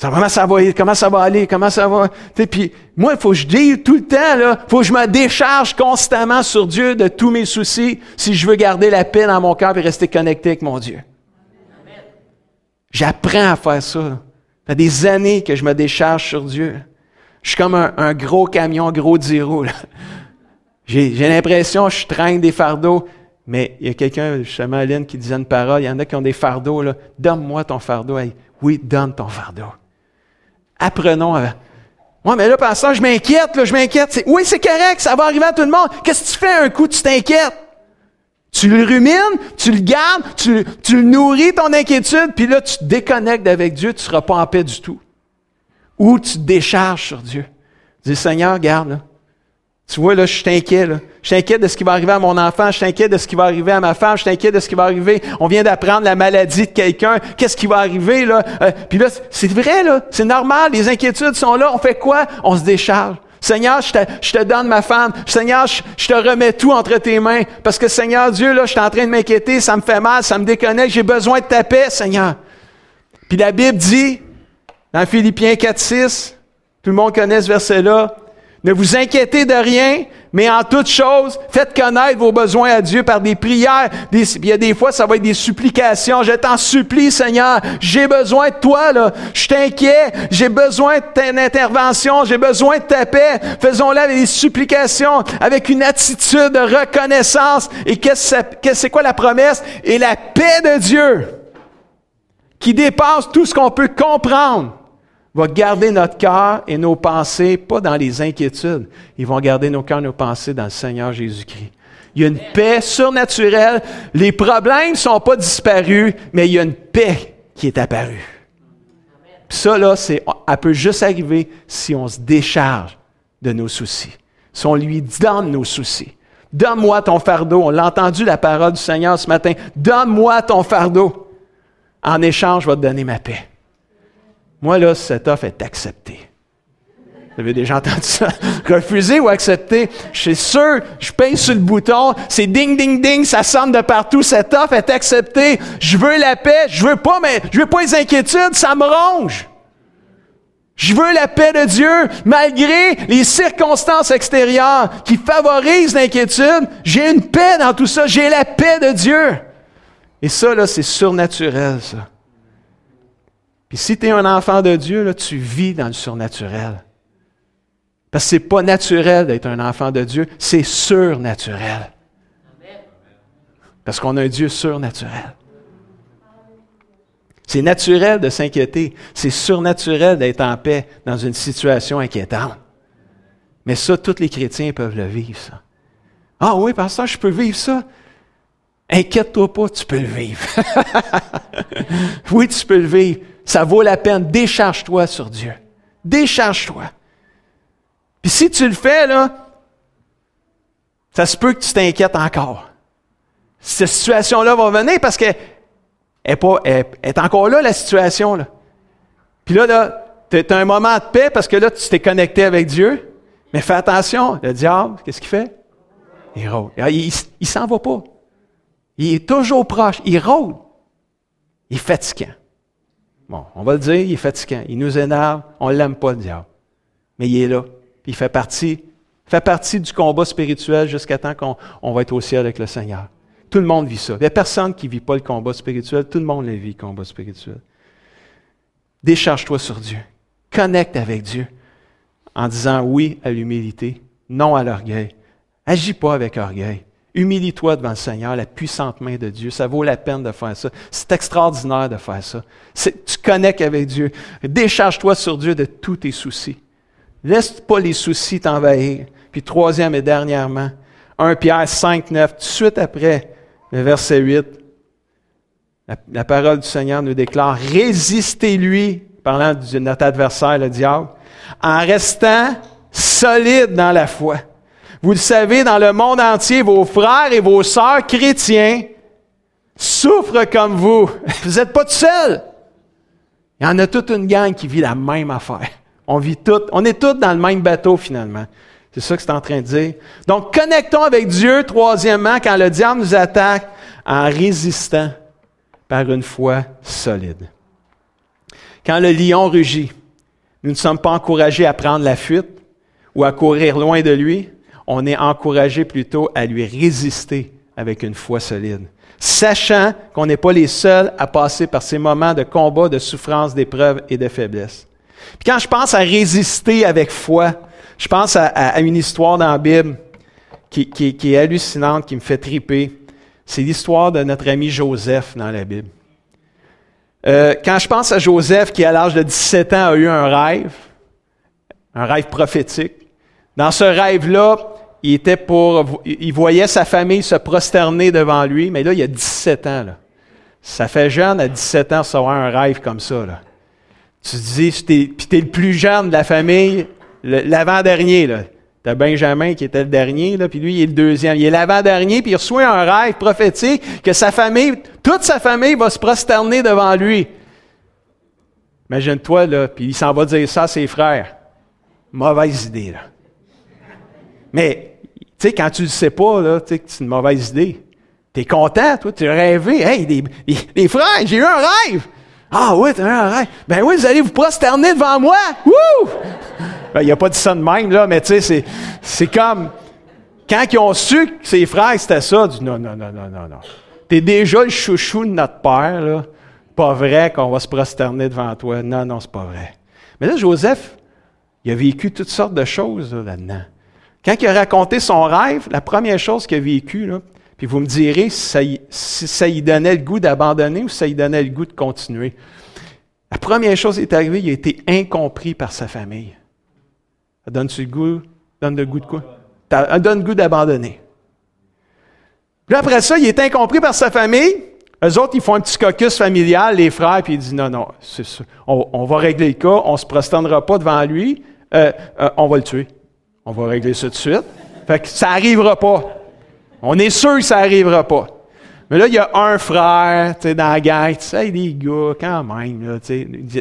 Comment ça va aller, comment ça va? Puis moi, il faut que je dise tout le temps, là, faut que je me décharge constamment sur Dieu de tous mes soucis si je veux garder la paix dans mon cœur et rester connecté avec mon Dieu. J'apprends à faire ça. Ça fait des années que je me décharge sur Dieu. Je suis comme un, gros camion, gros dix J'ai, l'impression que je traîne des fardeaux. Mais il y a quelqu'un, justement, Aline, qui disait une parole. Il y en a qui ont des fardeaux. Donne-moi ton fardeau. oui, donne ton fardeau. Apprenons à. Moi, mais là, ça, je m'inquiète, je m'inquiète. oui, c'est correct, ça va arriver à tout le monde. Qu'est-ce que tu fais un coup, tu t'inquiètes? Tu le rumines, tu le gardes, tu, le nourris, ton inquiétude, puis là, tu te déconnectes avec Dieu, tu ne seras pas en paix du tout. Ou tu te décharges sur Dieu. Dis, Seigneur, garde, là. Tu vois, là, je inquiet, là. Je inquiet de ce qui va arriver à mon enfant, je inquiet de ce qui va arriver à ma femme, je inquiet de ce qui va arriver. On vient d'apprendre la maladie de quelqu'un. Qu'est-ce qui va arriver, là? Euh, puis là, c'est vrai, là. C'est normal, les inquiétudes sont là. On fait quoi? On se décharge. Seigneur, je te, donne ma femme. Seigneur, je, te remets tout entre tes mains. Parce que Seigneur Dieu, là, je suis en train de m'inquiéter, ça me fait mal, ça me déconnecte, j'ai besoin de ta paix, Seigneur. Puis la Bible dit, dans Philippiens 4, 6, tout le monde connaît ce verset-là, ne vous inquiétez de rien, mais en toute chose, faites connaître vos besoins à Dieu par des prières. il y a des fois, ça va être des supplications. Je t'en supplie, Seigneur, j'ai besoin de toi, là. Je t'inquiète, j'ai besoin de ton intervention, j'ai besoin de ta paix. Faisons-le avec des supplications, avec une attitude de reconnaissance. Et qu'est-ce que c'est quoi la promesse? Et la paix de Dieu, qui dépasse tout ce qu'on peut comprendre va garder notre cœur et nos pensées, pas dans les inquiétudes. Ils vont garder nos cœurs et nos pensées dans le Seigneur Jésus-Christ. Il y a une paix surnaturelle. Les problèmes ne sont pas disparus, mais il y a une paix qui est apparue. ça, là, c'est, elle peut juste arriver si on se décharge de nos soucis. Si on lui donne nos soucis. Donne-moi ton fardeau. On l'a entendu la parole du Seigneur ce matin. Donne-moi ton fardeau. En échange, je vais te donner ma paix. Moi, là, cette offre est acceptée. Vous avez déjà entendu ça? <laughs> Refuser ou accepter? Je suis sûr, je paye sur le bouton, c'est ding, ding, ding, ça sonne de partout, cette offre est acceptée. Je veux la paix, je veux pas, mais je veux pas les inquiétudes, ça me ronge. Je veux la paix de Dieu, malgré les circonstances extérieures qui favorisent l'inquiétude. J'ai une paix dans tout ça, j'ai la paix de Dieu. Et ça, là, c'est surnaturel, ça. Puis si tu es un enfant de Dieu, là, tu vis dans le surnaturel. Parce que ce n'est pas naturel d'être un enfant de Dieu, c'est surnaturel. Parce qu'on a un Dieu surnaturel. C'est naturel de s'inquiéter. C'est surnaturel d'être en paix dans une situation inquiétante. Mais ça, tous les chrétiens peuvent le vivre, ça. Ah oui, pasteur, je peux vivre ça. Inquiète-toi pas, tu peux le vivre. <laughs> oui, tu peux le vivre. Ça vaut la peine. Décharge-toi sur Dieu. Décharge-toi. Puis si tu le fais, là, ça se peut que tu t'inquiètes encore. Cette situation-là va venir parce qu'elle est, pas, est encore là, la situation. Là. Puis là, là tu as un moment de paix parce que là, tu t'es connecté avec Dieu. Mais fais attention, le diable, qu'est-ce qu'il fait? Il rôde. Ah, il s'en va pas. Il est toujours proche. Il rôde. Il est fatigant. Bon, on va le dire, il est fatigant. Il nous énerve. On ne l'aime pas, le diable. Mais il est là. Il fait partie, fait partie du combat spirituel jusqu'à temps qu'on va être au ciel avec le Seigneur. Tout le monde vit ça. Il n'y a personne qui ne vit pas le combat spirituel. Tout le monde le vit, le combat spirituel. Décharge-toi sur Dieu. Connecte avec Dieu en disant oui à l'humilité, non à l'orgueil. Agis pas avec orgueil. Humilie-toi devant le Seigneur, la puissante main de Dieu. Ça vaut la peine de faire ça. C'est extraordinaire de faire ça. Tu connectes avec Dieu. Décharge-toi sur Dieu de tous tes soucis. Laisse pas les soucis t'envahir. Puis troisième et dernièrement, 1 Pierre 5, 9, tout de suite après le verset 8, la, la parole du Seigneur nous déclare, résistez-lui, parlant de notre adversaire, le diable, en restant solide dans la foi. Vous le savez, dans le monde entier, vos frères et vos sœurs chrétiens souffrent comme vous. <laughs> Vous n'êtes pas tout seul. Il y en a toute une gang qui vit la même affaire. On vit tout, on est tous dans le même bateau finalement. C'est ça que c'est en train de dire. Donc, connectons avec Dieu, troisièmement, quand le diable nous attaque, en résistant par une foi solide. Quand le lion rugit, nous ne sommes pas encouragés à prendre la fuite ou à courir loin de lui. On est encouragés plutôt à lui résister avec une foi solide, sachant qu'on n'est pas les seuls à passer par ces moments de combat, de souffrance, d'épreuve et de faiblesse. Puis quand je pense à résister avec foi, je pense à, une histoire dans la Bible qui, qui est hallucinante, qui me fait triper. C'est l'histoire de notre ami Joseph dans la Bible. Euh, quand je pense à Joseph, qui à l'âge de 17 ans a eu un rêve, un rêve prophétique, dans ce rêve-là, il voyait sa famille se prosterner devant lui, mais là, il y a 17 ans. Là. Ça fait jeune à 17 ans avoir un rêve comme ça. Là. Tu te dis, puis tu es le plus jeune de la famille, l'avant-dernier. Là. T'as Benjamin qui était le dernier, puis lui, il est le deuxième. Il est l'avant-dernier, puis il reçoit un rêve prophétique que sa famille, toute sa famille va se prosterner devant lui. Imagine-toi, puis il s'en va dire ça à ses frères. Mauvaise idée, là. Mais, tu sais, quand tu le sais pas, là, tu sais que c'est une mauvaise idée. T'es content, toi, tu rêvé. Hey, les, frères, j'ai eu un rêve! Ah oui, t'as eu un rêve. Ben oui, vous allez vous prosterner devant moi. Wouh! Ben, il n'a pas dit ça de même, là, mais tu sais, c'est comme. Quand ils ont su que ses frères, c'était ça, dit non, non, non, non, non, non. T'es déjà le chouchou de notre père, là. Pas vrai qu'on va se prosterner devant toi. Non, non, c'est pas vrai. Mais là, Joseph, il a vécu toutes sortes de choses là-dedans. Quand il a raconté son rêve, la première chose qu'il a vécu, là, puis vous me direz si ça, lui donnait le goût d'abandonner ou si ça lui donnait le goût de continuer. La première chose qui est arrivée, il a été incompris par sa famille. Ça donne-tu le goût? Donne le goût de quoi? Ça donne le goût d'abandonner. Puis après ça, il est incompris par sa famille. Eux autres, ils font un petit caucus familial, les frères, puis ils disent non, non, c'est ça. On, va régler le cas, on ne se prosternera pas devant lui, euh, euh, on va le tuer. On va régler ça tout de suite. Fait que ça n'arrivera pas. On est sûr que ça n'arrivera pas. Mais là, il y a un frère, dans la gang, tu sais, des gars, quand même, là,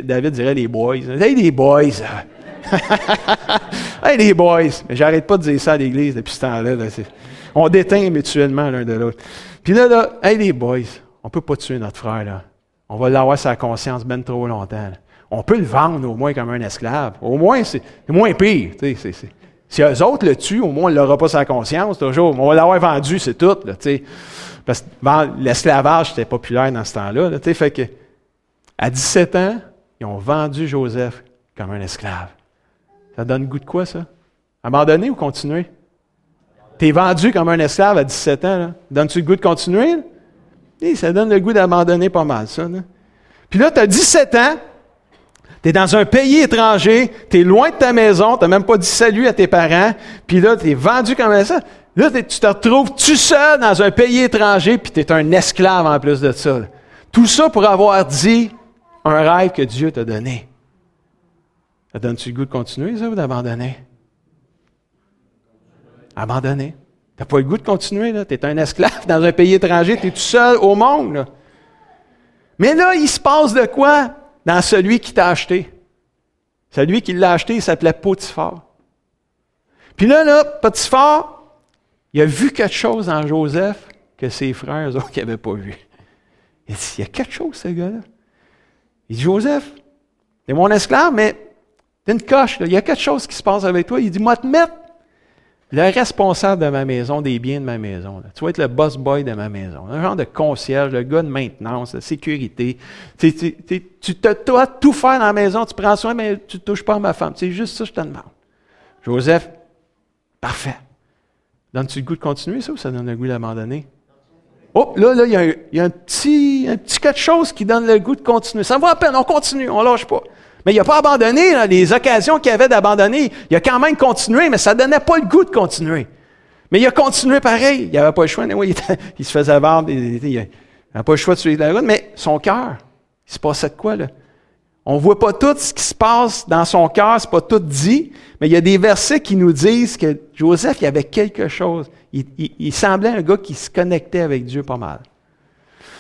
David dirait les boys. Hey, les boys! <laughs> hey, les boys! Mais j'arrête pas de dire ça à l'église depuis ce temps-là. on déteint mutuellement l'un de l'autre. Puis là, là, hey, les boys, on peut pas tuer notre frère, là. On va l'avoir sa conscience bien trop longtemps. On peut le vendre au moins comme un esclave. Au moins, c'est moins pire. Si eux autres le tuent, au moins, on n'aura pas sa conscience, toujours. On va l'avoir vendu, c'est tout. Là, Parce que l'esclavage, était populaire dans ce temps-là. Là, fait que, à 17 ans, ils ont vendu Joseph comme un esclave. Ça donne goût de quoi, ça? Abandonner ou continuer? T'es vendu comme un esclave à 17 ans. Là. Donne-tu le goût de continuer? ça donne le goût d'abandonner pas mal, ça. Puis là, tu as 17 ans, Tu es dans un pays étranger, tu es loin de ta maison, tu même pas dit salut à tes parents, puis là, tu es vendu comme ça. Là, tu te retrouves tout seul dans un pays étranger, puis tu es un esclave en plus de ça. Tout ça pour avoir dit un rêve que Dieu t'a donné. Ça donne-tu le goût de continuer, ça, ou d'abandonner? Abandonner. Tu n'as pas le goût de continuer, là. Tu es un esclave dans un pays étranger, tu es tout seul au monde. Là. Mais là, il se passe de quoi? Dans celui qui t'a acheté? Celui qui l'a acheté, il s'appelait Potiphar. Puis là, là, Potiphar, il a vu quelque chose en Joseph que ses frères, autres, n'avaient pas vu. Il dit, il y a quelque chose, ce gars-là. Il dit, Joseph, t'es mon esclave, mais t'es une coche, il y a quelque chose qui se passe avec toi. Il dit, moi, te mettre le responsable de ma maison, des biens de ma maison. Tu vas être le boss boy de ma maison. Un genre de concierge, le gars de maintenance, de sécurité. Tu, te dois tout faire dans la maison, tu prends soin, mais tu ne touches pas à ma femme. C'est juste ça que je te demande. Joseph, parfait. Donne-tu le goût de continuer ça ou ça donne le goût d'abandonner? Oh, là, là, il y, a, un, petit, un petit quelque chose qui donne le goût de continuer. Ça vaut à peine, on continue, on lâche pas. Mais il n'a pas abandonné, les occasions qu'il avait d'abandonner, il a quand même continué, mais ça ne donnait pas le goût de continuer. Mais il a continué pareil. Il n'avait pas le choix. <laughs> il, se faisait vendre. Il n'avait pas le choix de suivre la route, mais son cœur, il se passait de quoi, là? On ne voit pas tout ce qui se passe dans son cœur, ce n'est pas tout dit, mais il y a des versets qui nous disent que Joseph, il avait quelque chose. Il, semblait un gars qui se connectait avec Dieu pas mal.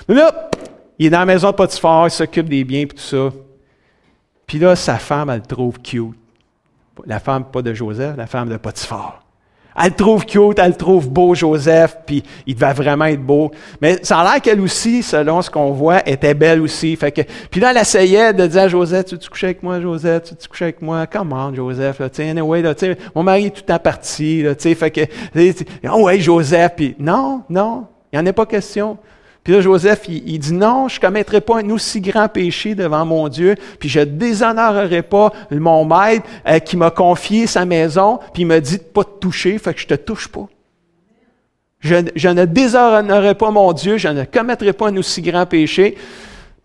Mais là, il est dans la maison de Potiphar, il s'occupe des biens et tout ça. Puis là, sa femme, elle le trouve cute. La femme, pas de Joseph, la femme de Potiphar. Elle le trouve cute, elle le trouve beau, Joseph, puis il devait vraiment être beau. Mais ça a l'air qu'elle aussi, selon ce qu'on voit, était belle aussi. Fait que, puis là, elle essayait de dire à Joseph, tu veux coucher avec moi, Joseph? Tu veux coucher avec moi? Comment, Joseph? Mon mari est tout en partie. Là, fait que, oh ouais, Joseph. Non, non, il n'y en a pas question. Puis là, Joseph, il, dit non, je ne commettrai pas un aussi grand péché devant mon Dieu, puis je déshonorerai pas mon maître euh, qui m'a confié sa maison, puis il m'a dit de pas te toucher, fait que je te touche pas. Je, je, ne déshonorerai pas mon Dieu, je ne commettrai pas un aussi grand péché.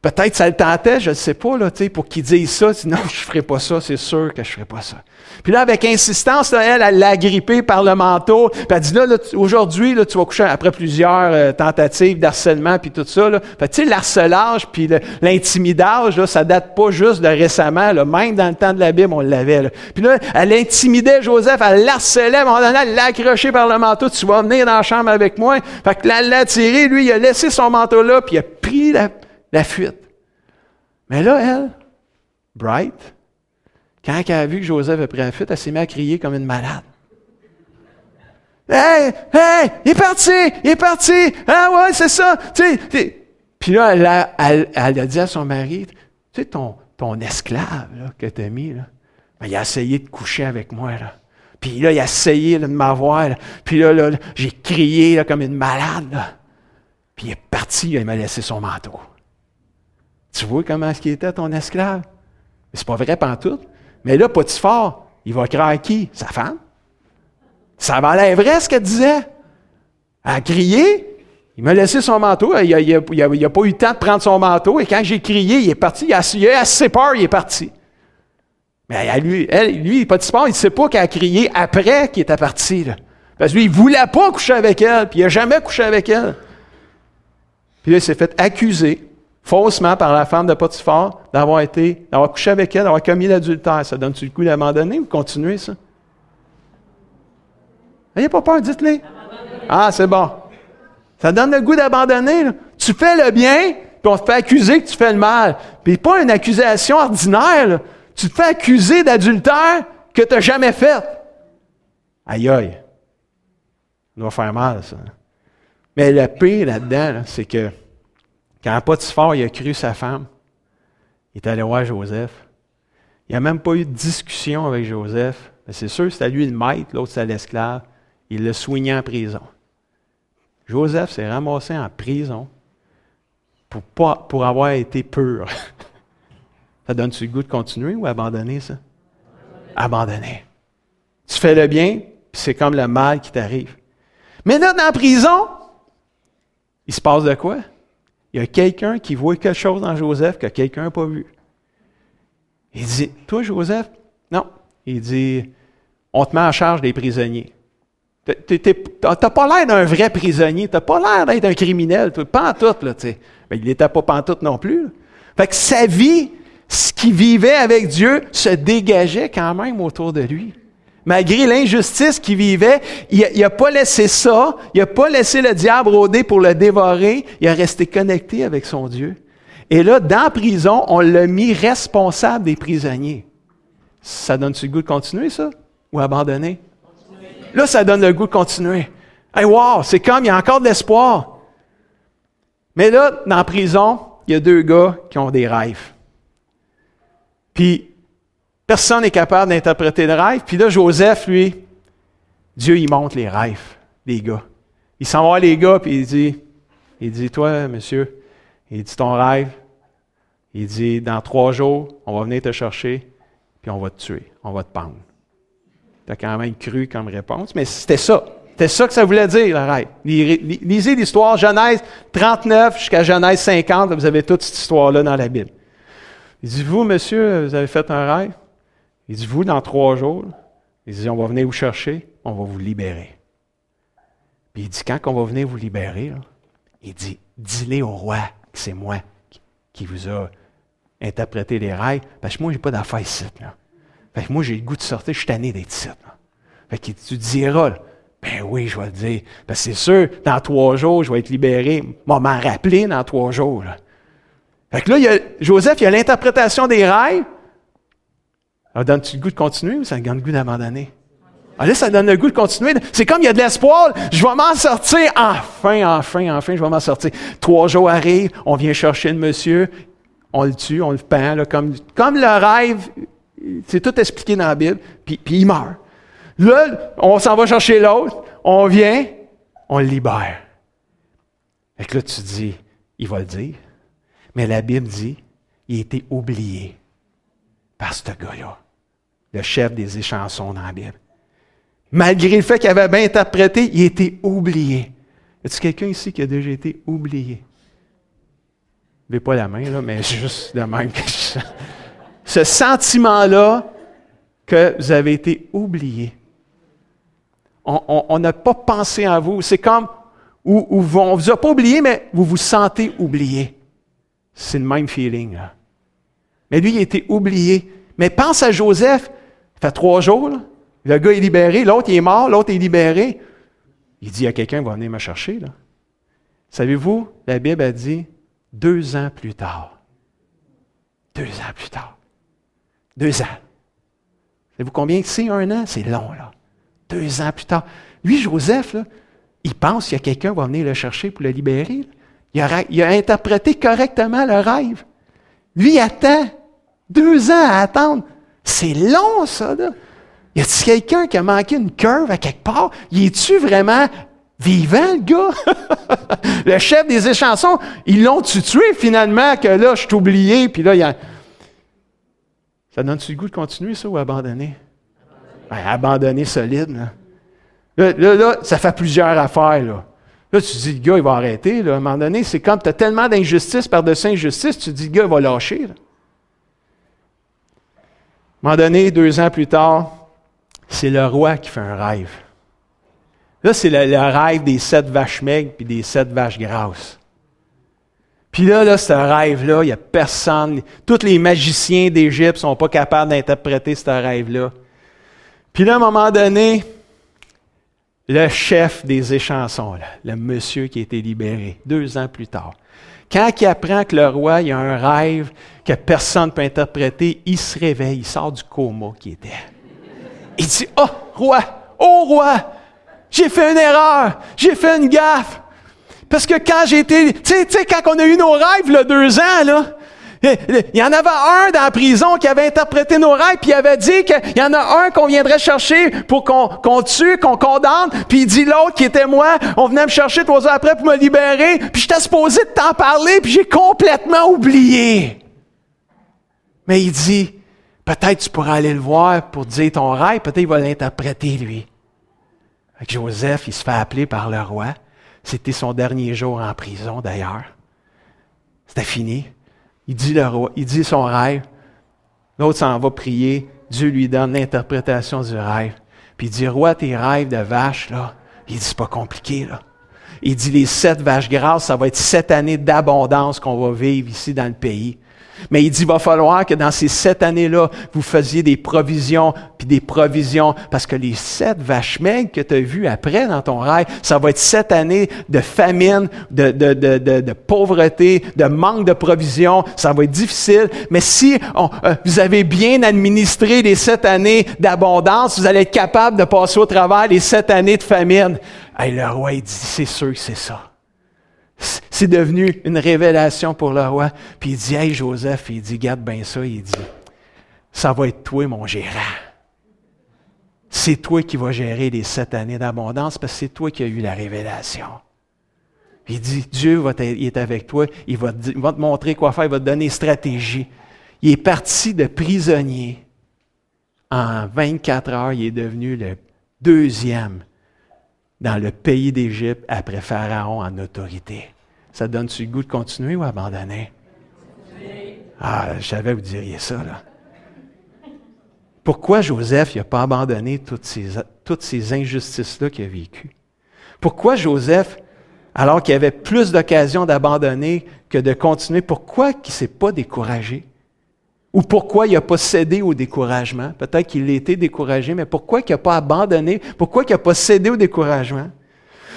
Peut-être ça le tentait, je ne sais pas, là, pour qu'il dise ça. non, <laughs> je ne ferai pas ça, c'est sûr que je ne ferai pas ça. Puis là, avec insistance, elle, elle l'a grippé par le manteau. Puis elle dit, là, aujourd'hui, là, tu vas coucher après plusieurs euh, tentatives d'harcèlement, puis tout ça. Là. Tu sais, l'harcelage, puis l'intimidage, là, ça date pas juste de récemment. Là. Même dans le temps de la Bible, on l'avait. Puis là, elle intimidait Joseph, elle l'harcelait, à un moment donné, elle l'a accroché par le manteau. Tu vas venir dans la chambre avec moi. Fait que là, elle l'a tiré, lui, il a laissé son manteau là, puis il a pris la, la fuite. Mais là, elle, Bright, quand elle a vu que Joseph a pris la fuite, elle s'est mise à crier comme une malade. Hey, hey, il est parti, il est parti. Ah ouais, c'est ça. Puis là, elle a, dit à son mari, tu sais, ton, esclave là, que tu as mis, là, ben, il a essayé de coucher avec moi. Là. Puis là, il a essayé de m'avoir. Puis là, j'ai crié comme une malade. Puis il est parti, il m'a laissé son manteau. Tu vois comment est-ce qu'il était ton esclave? C'est pas vrai pantoute. Mais là, Potiphar, il va crier qui? Sa femme. Ça vrai ce qu'elle disait. Elle a crié. Il m'a laissé son manteau. Il n'a pas eu le temps de prendre son manteau. Et quand j'ai crié, il est parti. Il a, il assez peur, il est parti. Mais lui, elle, lui, Potiphar, il ne sait pas qu'elle a crié après qu'il était parti. Parce que lui, il ne voulait pas coucher avec elle, puis il n'a jamais couché avec elle. Puis là, il s'est fait accuser faussement par la femme de Potiphar d'avoir été, d'avoir couché avec elle, d'avoir commis l'adultère. Ça donne-tu le coup d'abandonner ou continuer ça? N'ayez pas peur, dites-le. Ah, c'est bon. Ça donne le goût d'abandonner. Tu fais le bien, puis on te fait accuser que tu fais le mal. Puis pas une accusation ordinaire. Tu te fais accuser d'adultère que tu n'as jamais fait. Aïe aïe. Ça doit faire mal, ça. Mais le pire là-dedans, c'est que quand Potiphar il a cru sa femme, il est allé voir Joseph. Il n'a même pas eu de discussion avec Joseph. C'est sûr, c'était lui le maître, l'autre c'était l'esclave. Il l'a soigné en prison. Joseph s'est ramassé en prison pour, pas, pour avoir été pur. <laughs> ça donne-tu le goût de continuer ou abandonner ça? Abandonner. Tu fais le bien, puis c'est comme le mal qui t'arrive. Mais là, dans la prison, il se passe de quoi? Il y a quelqu'un qui voit quelque chose dans Joseph que quelqu'un n'a pas vu. Il dit, toi, Joseph? Non. Il dit, on te met en charge des prisonniers. Tu n'as pas l'air d'un vrai prisonnier, tu n'as pas l'air d'être un criminel, pas en tout, là, tu sais. Il n'était pas pantoute non plus. Que sa vie, ce qu'il vivait avec Dieu, se dégageait quand même autour de lui. Malgré l'injustice qu'il vivait, il n'a pas laissé ça, il n'a pas laissé le diable rôder pour le dévorer, il a resté connecté avec son Dieu. Et là, dans la prison, on l'a mis responsable des prisonniers. Ça donne-tu le goût de continuer, ça? Ou abandonner? Là, ça donne le goût de continuer. Hey, wow, c'est comme, il y a encore de l'espoir. Mais là, dans la prison, il y a deux gars qui ont des rêves. Puis, personne n'est capable d'interpréter le rêve. Puis là, Joseph, lui, Dieu, il montre les rêves des gars. Il s'en va les gars, puis il dit, il dit, toi, monsieur, il dit ton rêve, il dit, dans trois jours, on va venir te chercher, puis on va te tuer, on va te pendre. Tu as quand même cru comme réponse, mais c'était ça. C'était ça que ça voulait dire, le rêve. Lisez l'histoire, Genèse 39 jusqu'à Genèse 50, vous avez toute cette histoire-là dans la Bible. Il dit, vous, monsieur, vous avez fait un rêve? Il dit, vous, dans trois jours, il dit, on va venir vous chercher, on va vous libérer. Puis il dit, quand on va venir vous libérer, il dit, dis-le au roi que c'est moi qui vous a interprété les rêves, parce que moi, je n'ai pas d'affaires ici. Là. Fait que moi, j'ai le goût de sortir, je suis tanné d'être ici. Fait que tu diras, ben oui, je vais le dire. Parce que c'est sûr, dans trois jours, je vais être libéré. Moi, m'en rappeler dans trois jours. Fait que là, il y a, Joseph, il y a l'interprétation des rêves. Ça donne-tu le goût de continuer ou ça donne le goût d'abandonner? Ah là, ça donne le goût de continuer. C'est comme il y a de l'espoir. Je vais m'en sortir. Enfin, enfin, enfin, je vais m'en sortir. Trois jours arrivent, on vient chercher le monsieur, on le tue, on le peint, comme, comme le rêve, c'est tout expliqué dans la Bible, puis, puis il meurt. Là, on s'en va chercher l'autre, on vient, on le libère. Et que là, tu dis, il va le dire. Mais la Bible dit, il a été oublié par ce gars-là, le chef des échansons dans la Bible. Malgré le fait qu'il avait bien interprété, il été oublié. Y a-t-il quelqu'un ici qui a déjà été oublié? Levez pas la main, là, mais <laughs> juste de même que Ce sentiment-là que vous avez été oublié. On n'a pas pensé à vous. C'est comme, où, on ne vous a pas oublié, mais vous vous sentez oublié. C'est le même feeling. Mais lui, il a été oublié. Mais pense à Joseph. Ça fait trois jours. Le gars est libéré. L'autre, est mort. L'autre est libéré. Il dit à quelqu'un, va venir me chercher. Savez-vous, la Bible a dit, deux ans plus tard. Deux ans plus tard. Deux ans. Savez-vous combien c'est un an? C'est long, là. Deux ans plus tard. Lui, Joseph, il pense qu'il y a quelqu'un qui va venir le chercher pour le libérer. Il a, il a, interprété correctement le rêve. Lui, il attend. Deux ans à attendre. C'est long, ça, là. Y a-t-il quelqu'un qui a manqué une curve à quelque part? Y est-tu vraiment vivant, le gars? <laughs> le chef des échansons, ils l'ont tué finalement, que là, je suis oublié, puis là, il y a. Ça donne-tu le goût de continuer, ça, ou abandonner? Abandonner solide, là. Là, là. ça fait plusieurs affaires, là. Là, tu dis, le gars, il va arrêter, là. À un moment donné, c'est comme tu as tellement d'injustice par-dessus injustice, tu dis, le gars, il va lâcher. Un moment donné, deux ans plus tard, c'est le roi qui fait un rêve. Là, c'est le, le, rêve des sept vaches maigres puis des sept vaches grasses. Puis là, là, ce rêve-là, il n'y a personne. Tous les magiciens d'Égypte ne sont pas capables d'interpréter ce rêve-là. Puis là, à un moment donné, le chef des échansons, le monsieur qui a été libéré, deux ans plus tard, quand il apprend que le roi il a un rêve que personne ne peut interpréter, il se réveille, il sort du coma qui était. Il dit Oh, roi, oh, roi, j'ai fait une erreur, j'ai fait une gaffe. Parce que quand j'ai été, tu sais, quand on a eu nos rêves, là, deux ans, là, il y en avait un dans la prison qui avait interprété nos rêves, puis il avait dit qu'il y en a un qu'on viendrait chercher pour qu'on tue, qu'on condamne, puis il dit l'autre qui était moi, on venait me chercher trois heures après pour me libérer, puis j'étais supposé de t'en parler, puis j'ai complètement oublié. Mais il dit, peut-être tu pourras aller le voir pour dire ton rêve, peut-être il va l'interpréter lui. Joseph, il se fait appeler par le roi. C'était son dernier jour en prison, d'ailleurs. C'était fini. Il dit, son rêve. L'autre s'en va prier. Dieu lui donne l'interprétation du rêve. Puis il dit, roi, tes rêves de vaches, là, il dit, c'est pas compliqué, là. Il dit, les sept vaches grasses, ça va être sept années d'abondance qu'on va vivre ici dans le pays. Mais il dit, il va falloir que dans ces sept années-là, vous faisiez des provisions, puis des provisions, parce que les sept vaches maigres que tu as vues après dans ton rêve, ça va être sept années de famine, de, de, de, de, pauvreté, de manque de provisions, ça va être difficile. Mais si euh, vous avez bien administré les sept années d'abondance, vous allez être capable de passer au travers les sept années de famine. Et le roi, il dit, c'est sûr que c'est ça. C'est devenu une révélation pour le roi. Puis il dit, hey Joseph, il dit, garde bien ça. Il dit, ça va être toi, mon gérant. C'est toi qui vas gérer les sept années d'abondance parce que c'est toi qui as eu la révélation. il dit, Dieu va il est avec toi, il va, te, il va te montrer quoi faire, il va te donner stratégie. Il est parti de prisonnier. En 24 heures, il est devenu le deuxième dans le pays d'Égypte après Pharaon en autorité. Ça donne-tu le goût de continuer ou abandonner? Ah, je savais que vous diriez ça, là. Pourquoi Joseph n'a pas abandonné toutes ces, toutes ces injustices-là qu'il a vécues? Pourquoi Joseph, alors qu'il avait plus d'occasions d'abandonner que de continuer, pourquoi il ne s'est pas découragé? Ou pourquoi il n'a pas cédé au découragement? Peut-être qu'il a été découragé, mais pourquoi il n'a pas abandonné? Pourquoi il n'a pas cédé au découragement?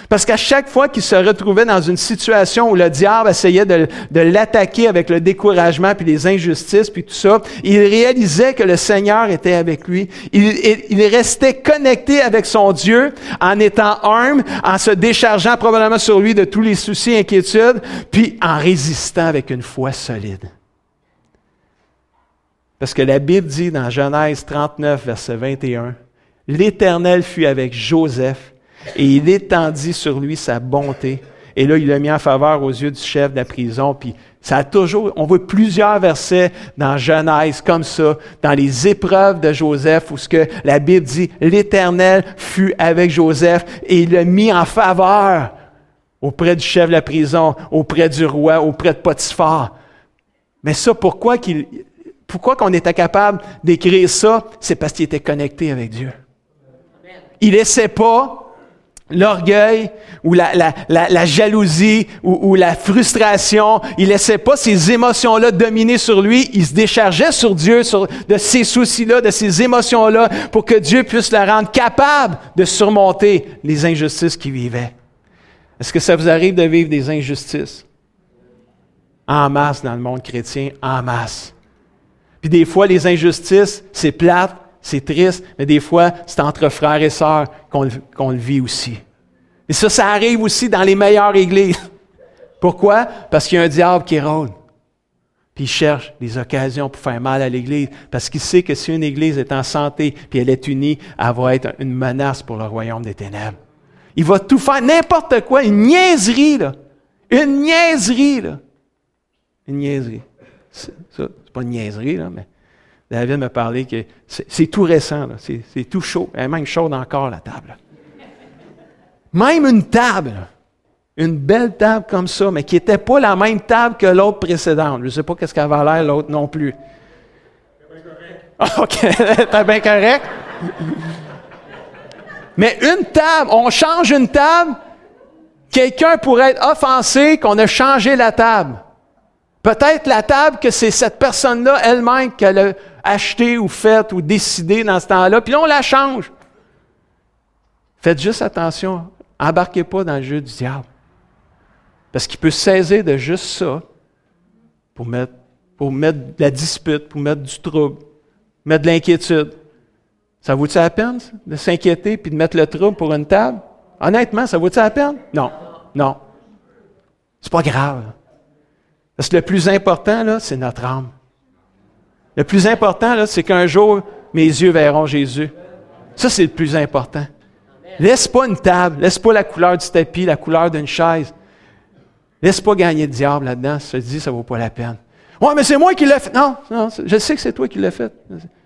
Parce qu'à chaque fois qu'il se retrouvait dans une situation où le diable essayait de, l'attaquer avec le découragement, puis les injustices, puis tout ça, il réalisait que le Seigneur était avec lui. Il, il restait connecté avec son Dieu en étant humble, en se déchargeant probablement sur lui de tous les soucis et inquiétudes, puis en résistant avec une foi solide. Parce que la Bible dit dans Genèse 39, verset 21, L'Éternel fut avec Joseph et il étendit sur lui sa bonté. Et là, il l'a mis en faveur aux yeux du chef de la prison. Puis ça a toujours, on voit plusieurs versets dans Genèse comme ça, dans les épreuves de Joseph, où ce que la Bible dit, l'Éternel fut avec Joseph et il l'a mis en faveur auprès du chef de la prison, auprès du roi, auprès de Potiphar. Mais ça, pourquoi qu'il, pourquoi qu'on était capable d'écrire ça? C'est parce qu'il était connecté avec Dieu. Il laissait pas l'orgueil ou la, jalousie ou, la frustration, il laissait pas ces émotions-là dominer sur lui, il se déchargeait sur Dieu de ces soucis-là, de ces émotions-là, pour que Dieu puisse le rendre capable de surmonter les injustices qu'il vivait. Est-ce que ça vous arrive de vivre des injustices? En masse dans le monde chrétien, en masse. Puis des fois, les injustices, c'est plate, c'est triste, mais des fois, c'est entre frères et sœurs qu'on le vit aussi. Et ça, ça arrive aussi dans les meilleures églises. <laughs> Pourquoi? Parce qu'il y a un diable qui rôde. Puis il cherche des occasions pour faire mal à l'Église, parce qu'il sait que si une Église est en santé, puis elle est unie, elle va être une menace pour le royaume des ténèbres. Il va tout faire, n'importe quoi, une niaiserie, là. Une niaiserie, là. Une niaiserie. Niaiserie, mais David m'a parlé que c'est tout récent, c'est tout chaud. Elle est même chaude encore, la table. Même une table, une belle table comme ça, mais qui n'était pas la même table que l'autre précédente. Je ne sais pas qu'est-ce qu'elle avait l'air, l'autre non plus. <laughs> OK, <laughs> t'es bien correct? mais une table, on change une table, quelqu'un pourrait être offensé qu'on a changé la table. Peut-être la table que c'est cette personne-là elle-même qu'elle a achetée ou faite ou décidée dans ce temps-là, puis là, on la change. Faites juste attention. Embarquez pas dans le jeu du diable. Parce qu'il peut saisir de juste ça pour mettre, pour mettre de la dispute, pour mettre du trouble, mettre de l'inquiétude. Ça vaut-il la peine de s'inquiéter puis de mettre le trouble pour une table? Honnêtement, ça vaut-il la peine? Non. Non. C'est pas grave. Parce que le plus important, c'est notre âme. Le plus important, c'est qu'un jour, mes yeux verront Jésus. Ça, c'est le plus important. Laisse pas une table, laisse pas la couleur du tapis, la couleur d'une chaise. Laisse pas gagner le diable là-dedans. Te dis, ça vaut pas la peine. Ouais, mais c'est moi qui l'ai fait. Non, non, je sais que c'est toi qui l'as fait.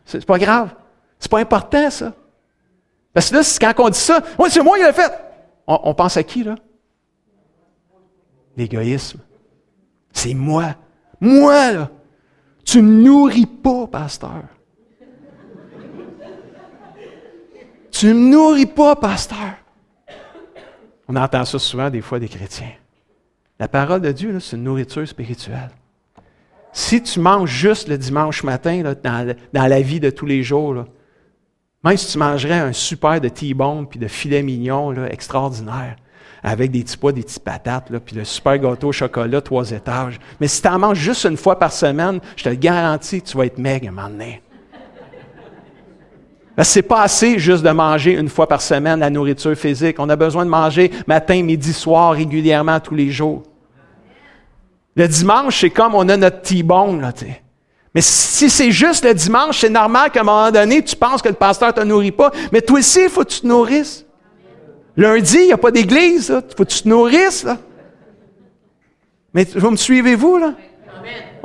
C'est pas grave. C'est pas important, ça. Parce que là, quand on dit ça, ouais, c'est moi qui l'ai fait. on pense à qui, là? L'égoïsme. C'est moi. Moi, là. Tu me nourris pas, pasteur. Tu me nourris pas, pasteur. On entend ça souvent des fois des chrétiens. La parole de Dieu, c'est une nourriture spirituelle. Si tu manges juste le dimanche matin dans, la vie de tous les jours, même si tu mangerais un super de T-bone puis de filet mignon extraordinaire, avec des petits pois, des petites patates, puis le super gâteau au chocolat, trois étages. Mais si tu en manges juste une fois par semaine, je te le garantis, tu vas être maigre un moment donné. C'est pas assez juste de manger une fois par semaine la nourriture physique. On a besoin de manger matin, midi, soir, régulièrement, tous les jours. Le dimanche, c'est comme on a notre T-bone, là. Mais si c'est juste le dimanche, c'est normal qu'à un moment donné, tu penses que le pasteur ne te nourrit pas. Mais toi aussi, il faut que tu te nourrisses. Lundi, il n'y a pas d'église, Il faut que tu te nourrisses, là. Mais vous me suivez-vous, là?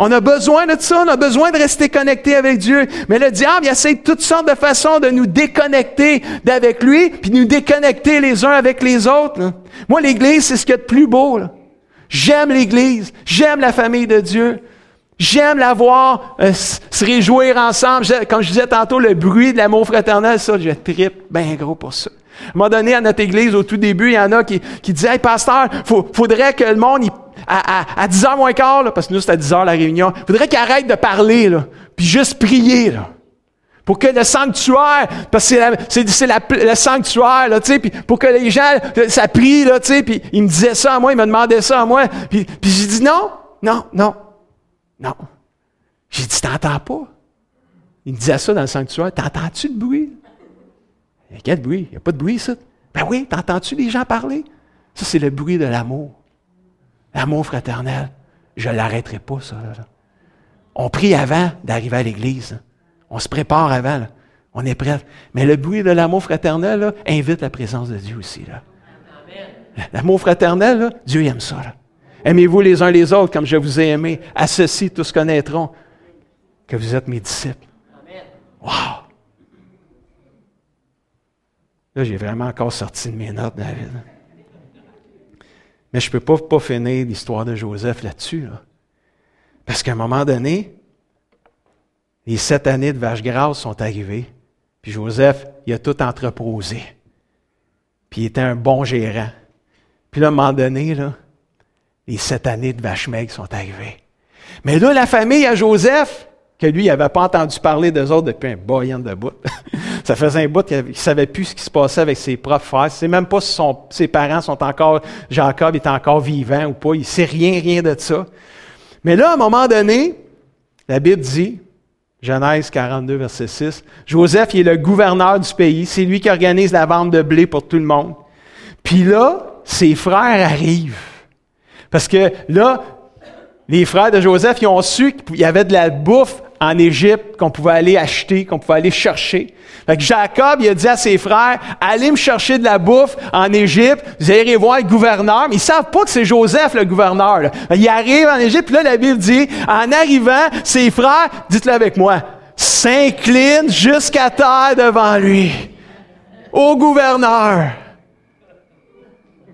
On a besoin de ça, on a besoin de rester connecté avec Dieu. Mais le diable, il essaie toutes sortes de façons de nous déconnecter d'avec lui, puis de nous déconnecter les uns avec les autres. Moi, l'Église, c'est ce qu'il y a de plus beau. J'aime l'Église, j'aime la famille de Dieu. J'aime la voir euh, se réjouir ensemble. comme je disais tantôt, le bruit de l'amour fraternel, ça, je tripe bien gros pour ça. À un donné, à notre église, au tout début, il y en a qui, qui disaient, Hey, pasteur, faut, faudrait que le monde, à, à, 10h moins quart, parce que nous, c'est à 10h la réunion, faudrait qu'il arrête de parler, là, puis juste prier, là. Pour que le sanctuaire, parce que c'est, le sanctuaire, là, tu sais, puis pour que les gens, ça prie, là, tu sais, puis il me disait ça à moi, il me demandait ça à moi, puis, puis j'ai dit non, non, non, non. J'ai dit, t'entends pas? Il me disait ça dans le sanctuaire, t'entends-tu le bruit? Il y a quel bruit? Il n'y a pas de bruit, ça. Ben oui, t'entends-tu les gens parler? Ça, c'est le bruit de l'amour. L'amour fraternel. Je ne l'arrêterai pas, ça. On prie avant d'arriver à l'église. On se prépare avant. On est prêt. Mais le bruit de l'amour fraternel invite la présence de Dieu aussi. L'amour fraternel, Dieu aime ça. Aimez-vous les uns les autres comme je vous ai aimé. À ceci, tous connaîtront que vous êtes mes disciples. Wow! Là, j'ai vraiment encore sorti de mes notes, David. Mais je ne peux pas, pas finir l'histoire de Joseph là-dessus. Parce qu'à un moment donné, les sept années de vache grasse sont arrivées. Puis Joseph, il a tout entreposé. Puis il était un bon gérant. Puis là, à un moment donné, là, les sept années de vache maigre sont arrivées. Mais là, la famille à Joseph, que lui, il n'avait pas entendu parler d'eux autres depuis un boyan de bout. <laughs> ça faisait un bout qu'il ne savait plus ce qui se passait avec ses propres frères. Il sait même pas si ses parents sont encore, Jacob est encore vivant ou pas. Il sait rien, rien de ça. Mais là, à un moment donné, la Bible dit, Genèse 42, verset 6, Joseph, il est le gouverneur du pays. C'est lui qui organise la vente de blé pour tout le monde. Puis là, ses frères arrivent. Parce que là, les frères de Joseph, ils ont su qu'il y avait de la bouffe en Égypte qu'on pouvait aller acheter, qu'on pouvait aller chercher. Fait que Jacob, il a dit à ses frères, allez me chercher de la bouffe en Égypte, vous allez voir le gouverneur. Mais ils savent pas que c'est Joseph le gouverneur. Là. Il arrive en Égypte, puis là, la Bible dit, en arrivant, ses frères, dites-le avec moi, s'inclinent jusqu'à terre devant lui. Au gouverneur.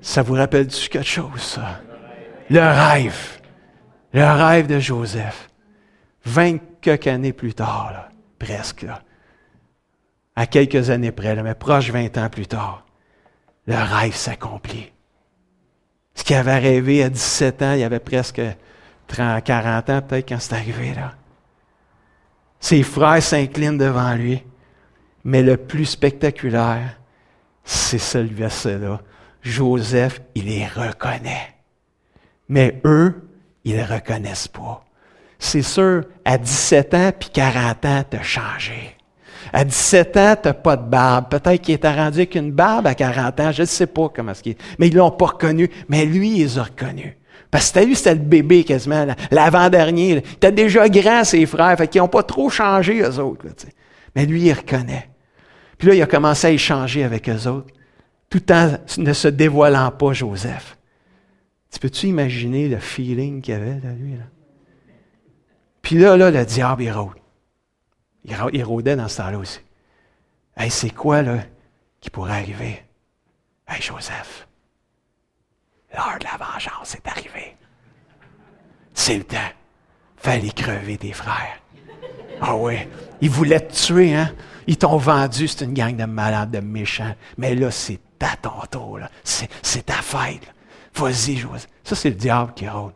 Ça vous rappelle-tu quelque chose, ça? Le rêve. Le rêve de Joseph. Vingt quelques années plus tard, presque, à quelques années près, mais proche 20 ans plus tard, le rêve s'accomplit. Ce qu'il avait rêvé à 17 ans, il avait presque 30, 40 ans peut-être quand c'est arrivé là. Ses frères s'inclinent devant lui, mais le plus spectaculaire, c'est ce verset-là. Joseph, il les reconnaît. Mais eux, ils ne reconnaissent pas c'est sûr, à 17 ans puis 40 ans, tu as changé. À 17 ans, tu n'as pas de barbe. Peut-être qu'il était rendu avec une barbe à 40 ans, je ne sais pas comment ce est. Mais ils l'ont pas reconnu. Mais lui, il les a reconnus. Parce que vu, c'était le bébé quasiment, l'avant-dernier. Tu était déjà grand, ses frères, fait qu'ils n'ont pas trop changé, eux autres. Mais lui, il reconnaît. Puis là, il a commencé à échanger avec eux autres, tout en ne se dévoilant pas, Joseph. Tu peux-tu imaginer le feeling qu'il avait, de lui? Là? Puis là, là, le diable, il rôde. Il rôdait dans ce temps-là aussi. Hey, c'est quoi, là, qui pourrait arriver? Hey, Joseph, l'heure de la vengeance est arrivée. C'est le temps. Fallait crever tes frères. Ah ouais. Ils voulaient te tuer, hein? Ils t'ont vendu, c'est une gang de malades, de méchants. Mais là, c'est à ton tour, là. C'est ta fête. Vas-y, Joseph. Ça, c'est le diable qui rôde.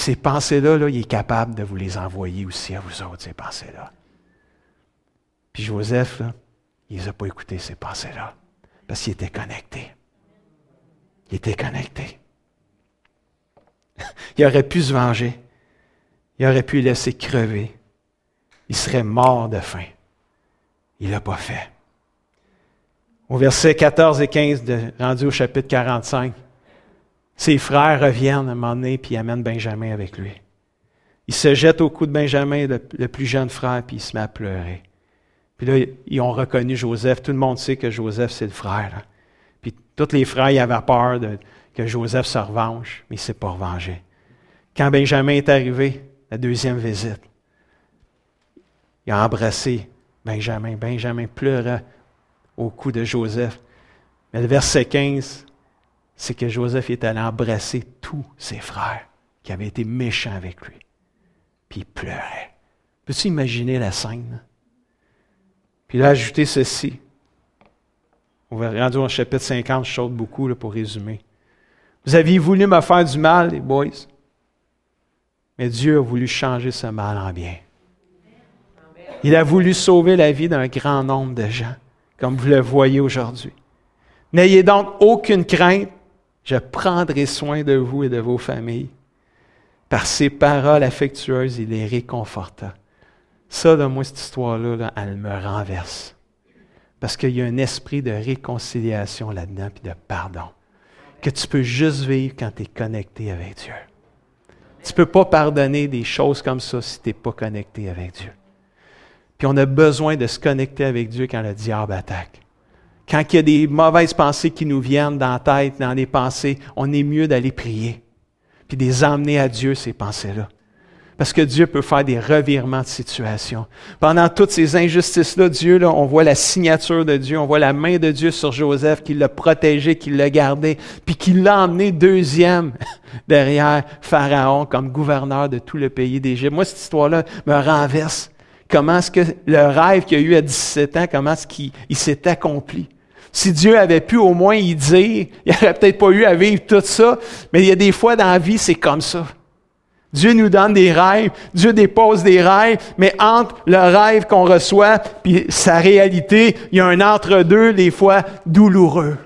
Ces pensées-là, là, il est capable de vous les envoyer aussi à vous autres, ces pensées-là. Puis Joseph, il les a pas écouté, ces pensées-là, parce qu'il était connecté. Il était connecté. <laughs> il aurait pu se venger. Il aurait pu laisser crever. Il serait mort de faim. Il ne l'a pas fait. Au verset 14 et 15, de, rendu au chapitre 45, ses frères reviennent à un moment donné puis amènent Benjamin avec lui. Il se jette au cou de Benjamin, le, plus jeune frère, puis il se met à pleurer. Puis là, ils ont reconnu Joseph. Tout le monde sait que Joseph, c'est le frère. Puis tous les frères, avaient peur que Joseph se revanche, mais il ne s'est pas revengé. Quand Benjamin est arrivé, la deuxième visite, il a embrassé Benjamin. Benjamin pleura au cou de Joseph. Mais le verset 15, c'est que Joseph est allé embrasser tous ses frères qui avaient été méchants avec lui. Puis il pleurait. Peux-tu imaginer la scène? Puis il a ajouté ceci. On va rendre au chapitre 50, je saute beaucoup pour résumer. Vous aviez voulu me faire du mal, les boys. Mais Dieu a voulu changer ce mal en bien. Il a voulu sauver la vie d'un grand nombre de gens, comme vous le voyez aujourd'hui. N'ayez donc aucune crainte, je prendrai soin de vous et de vos familles. Par ses paroles affectueuses, il les réconforta. Ça, de moi, cette histoire-là, elle me renverse. Parce qu'il y a un esprit de réconciliation là-dedans, puis de pardon que tu peux juste vivre quand tu es connecté avec Dieu. Tu ne peux pas pardonner des choses comme ça si tu n'es pas connecté avec Dieu. Puis on a besoin de se connecter avec Dieu quand le diable attaque. Quand il y a des mauvaises pensées qui nous viennent dans la tête, dans les pensées, on est mieux d'aller prier, puis de les emmener à Dieu, ces pensées-là. Parce que Dieu peut faire des revirements de situation. Pendant toutes ces injustices-là, Dieu, là, on voit la signature de Dieu, on voit la main de Dieu sur Joseph qui l'a protégé, qui l'a gardé, puis qui l'a emmené deuxième <laughs> derrière Pharaon comme gouverneur de tout le pays d'Égypte. Moi, cette histoire-là me renverse. Comment est-ce que le rêve qu'il a eu à 17 ans, comment est-ce qu'il s'est accompli? Si Dieu avait pu au moins y dire, <laughs> il n'aurait peut-être pas eu à vivre tout ça, mais il y a des fois dans la vie, c'est comme ça. Dieu nous donne des rêves, Dieu dépose des rêves, mais entre le rêve qu'on reçoit puis sa réalité, il y a un entre-deux, des fois douloureux.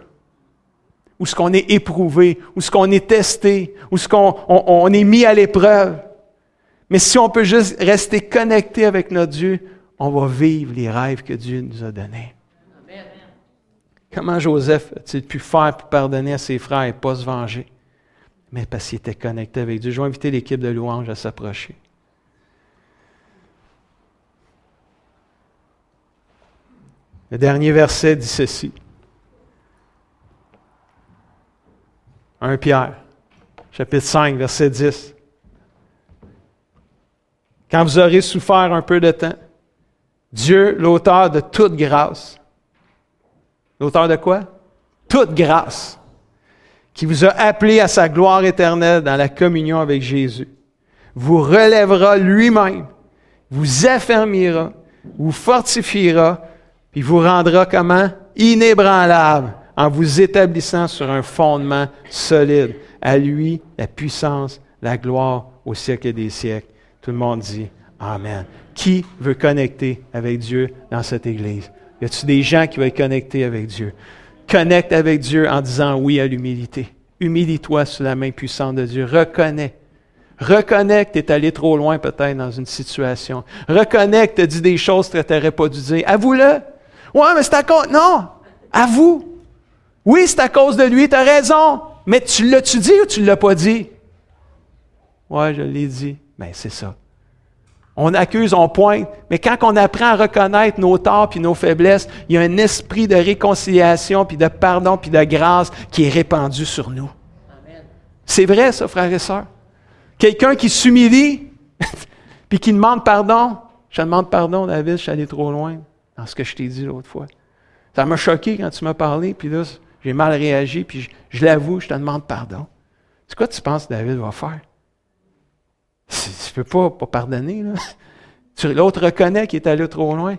Où ce qu'on est éprouvé, où ce qu'on est testé, où ce qu'on on, est mis à l'épreuve. Mais si on peut juste rester connecté avec notre Dieu, on va vivre les rêves que Dieu nous a donnés. Comment Joseph a-t-il pu faire pour pardonner à ses frères et pas se venger? mais parce qu'il était connecté avec Dieu. Je vais inviter l'équipe de louange à s'approcher. Le dernier verset dit ceci. 1 Pierre, chapitre 5, verset 10. Quand vous aurez souffert un peu de temps, Dieu, l'auteur de toute grâce, l'auteur de quoi? Toute grâce qui vous a appelé à sa gloire éternelle dans la communion avec Jésus, vous relèvera lui-même, vous affermira, vous fortifiera, puis vous rendra comment? Inébranlable, en vous établissant sur un fondement solide. À lui, la puissance, la gloire au siècle des siècles. Tout le monde dit Amen. Qui veut connecter avec Dieu dans cette Église? Y a-t-il des gens qui veulent connecter avec Dieu? Connecte avec Dieu en disant oui à l'humilité. Humilie-toi sous la main puissante de Dieu. Reconnais. Reconnais que tu es allé trop loin peut-être dans une situation. Reconnais que tu as dit des choses que tu n'aurais pas dû dire. Avoue-le. Ouais, mais c'est à cause. Non! Avoue. Oui, c'est à cause de lui, tu as raison. Mais tu l'as-tu dit ou tu ne l'as pas dit? Ouais, je l'ai dit. Mais ben, c'est ça. On accuse, on pointe, mais quand on apprend à reconnaître nos torts puis nos faiblesses, il y a un esprit de réconciliation puis de pardon puis de grâce qui est répandu sur nous. C'est vrai, ça, frères et sœurs? Quelqu'un qui s'humilie <laughs> puis qui demande pardon. Je te demande pardon, David, je suis allé trop loin dans ce que je t'ai dit l'autre fois. Ça m'a choqué quand tu m'as parlé, puis là, j'ai mal réagi, puis je, l'avoue, je te demande pardon. C'est quoi tu penses que David va faire? Tu ne peux pas, pas pardonner. <laughs> L'autre reconnaît qu'il est allé trop loin.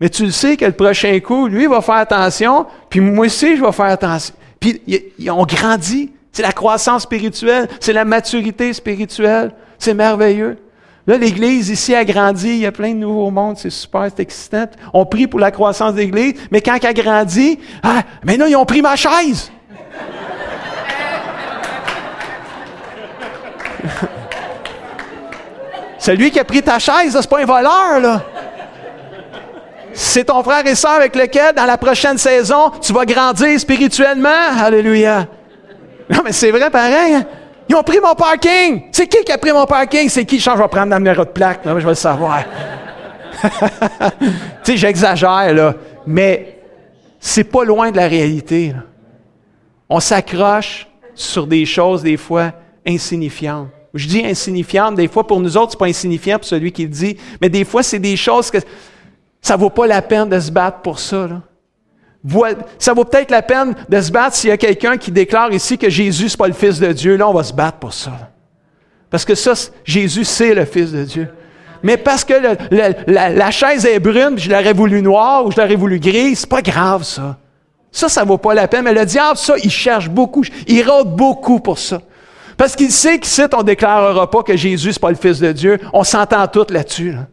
Mais tu le sais que le prochain coup, lui, va faire attention, puis moi aussi, je vais faire attention. Puis on grandit. C'est la croissance spirituelle, c'est la maturité spirituelle. C'est merveilleux. Là, l'Église ici a grandi, il y a plein de nouveaux mondes, c'est super, c'est excitant. On prie pour la croissance de l'Église, mais quand elle a grandi, ah, maintenant ils ont pris ma chaise. <laughs> Celui qui a pris ta chaise, c'est pas un voleur, là. C'est ton frère et soeur avec lequel, dans la prochaine saison, tu vas grandir spirituellement. Alléluia. Non, mais c'est vrai pareil. Hein? Ils ont pris mon parking. C'est qui qui a pris mon parking? C'est qui? Je vais prendre la numéro de plaque. je vais le savoir. <laughs> tu sais, j'exagère, là. Mais c'est pas loin de la réalité. On s'accroche sur des choses, des fois, insignifiantes. Je dis insignifiantes, des fois, pour nous autres, c'est pas insignifiant pour celui qui le dit, mais des fois, c'est des choses que ça vaut pas la peine de se battre pour ça. Là. Ça vaut peut-être la peine de se battre s'il y a quelqu'un qui déclare ici que Jésus n'est pas le Fils de Dieu. Là, on va se battre pour ça. Parce que ça, Jésus, c'est le Fils de Dieu. Mais parce que la, chaise est brune, je l'aurais voulu noire ou je l'aurais voulu grise, c'est pas grave, ça. Ça, ça vaut pas la peine. Mais le diable, ça, il cherche beaucoup. Il rôde beaucoup pour ça. Parce qu'il sait qu'ici, on ne déclarera pas que Jésus n'est pas le Fils de Dieu. On s'entend tous là-dessus. Là.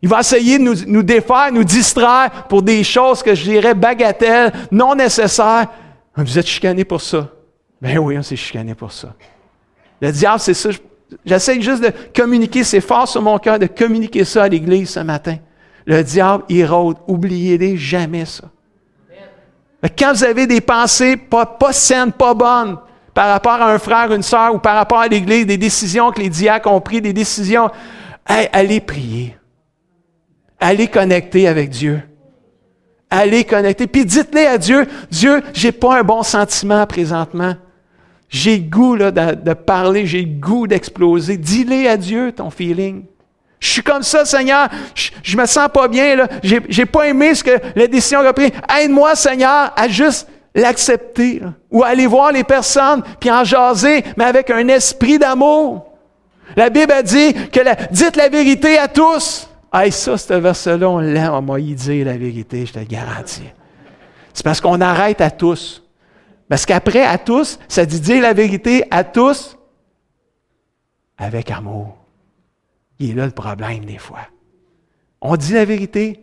Il va essayer de nous, nous, défaire, nous distraire pour des choses que je dirais bagatelles, non nécessaires. Vous êtes chicané pour ça. Ben oui, on s'est chicané pour ça. Le diable, c'est ça. J'essaie juste de communiquer, c'est fort sur mon cœur de communiquer ça à l'Église ce matin. Le diable, il rôde. Oubliez-les jamais ça. Quand vous avez des pensées pas, pas saines, pas bonnes, par rapport à un frère, une sœur, ou par rapport à l'Église, des décisions que les diacres ont prises, des décisions, allez prier. Allez connecter avec Dieu. Allez connecter. Puis dites-les à Dieu, Dieu, j'ai pas un bon sentiment présentement. J'ai goût de, de, parler, j'ai goût d'exploser. Dis-les à Dieu ton feeling. Je suis comme ça, Seigneur. Je, me sens pas bien. Là. J'ai pas aimé ce que la décision a pris. Aide-moi, Seigneur, à juste l'accepter. Ou aller voir les personnes, puis en jaser, mais avec un esprit d'amour. La Bible a dit que dites la vérité à tous. Hey, ça, ce verset-là, on l'aime, on m'a dit la vérité, je te le garantis. C'est parce qu'on arrête à tous. Parce qu'après, à tous, ça dit dire la vérité à tous avec amour. Il est là le problème des fois. On dit la vérité,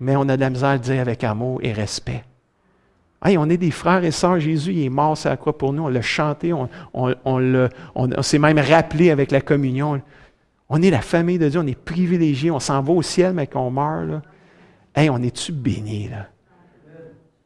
mais on a de la misère à le dire avec amour et respect. On est des frères et sœurs. Jésus, il est mort, c'est à quoi pour nous? On l'a chanté, on, s'est même rappelé avec la communion. On est la famille de Dieu, on est privilégié, on s'en va au ciel, mais qu'on meurt. Hey, on est-tu bénis, là?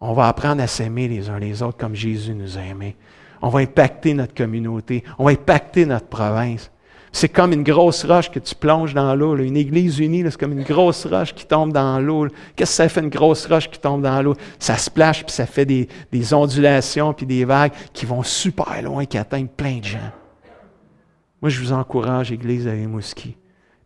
On va apprendre à s'aimer les uns les autres comme Jésus nous a aimés. On va impacter notre communauté. On va impacter notre province. C'est comme une grosse roche que tu plonges dans l'eau. Une église unie, c'est comme une grosse roche qui tombe dans l'eau. Qu'est-ce que ça fait une grosse roche qui tombe dans l'eau? Ça se plache, puis ça fait des, ondulations, puis des vagues qui vont super loin, qui atteignent plein de gens. Moi, je vous encourage, Église de Rimouski.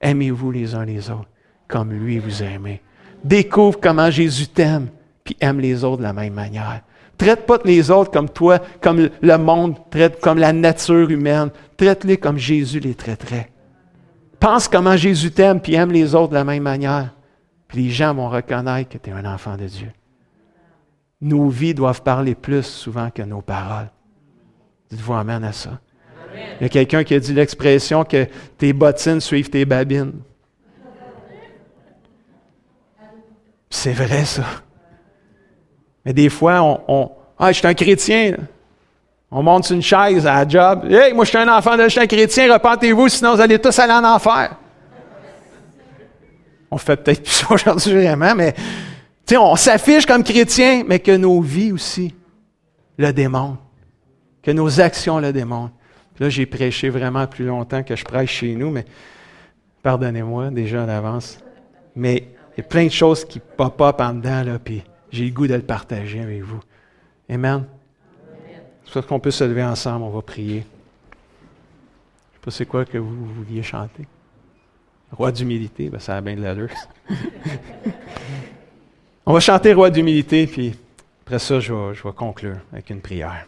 Aimez-vous les uns les autres comme lui vous aimez. Découvre comment Jésus t'aime, puis aime les autres de la même manière. Traite pas les autres comme toi, comme le monde traite, comme la nature humaine. Traite-les comme Jésus les traiterait. Pense comment Jésus t'aime, puis aime les autres de la même manière. Puis les gens vont reconnaître que tu es un enfant de Dieu. Nos vies doivent parler plus souvent que nos paroles. Dites-vous Amen à ça. Il y a quelqu'un qui a dit l'expression que tes bottines suivent tes babines. C'est vrai, ça. Mais des fois, on, ah, je suis un chrétien. On monte sur une chaise à la job. Hey, moi, je suis un enfant de je suis un chrétien, repentez-vous, sinon vous allez tous aller en enfer. On fait peut-être plus ça aujourd'hui vraiment, mais on s'affiche comme chrétien, mais que nos vies aussi le démontrent. Que nos actions le démontrent. Là, j'ai prêché vraiment plus longtemps que je prêche chez nous, mais pardonnez-moi déjà en avance. Mais il y a plein de choses qui pop up en dedans, là, puis j'ai le goût de le partager avec vous. Amen. C'est qu'on peut se lever ensemble, on va prier. Je ne sais pas c'est quoi que vous, vouliez chanter. Roi d'humilité, ben ça a bien de l'allure. <laughs> on va chanter Roi d'humilité, puis après ça, je vais conclure avec une prière.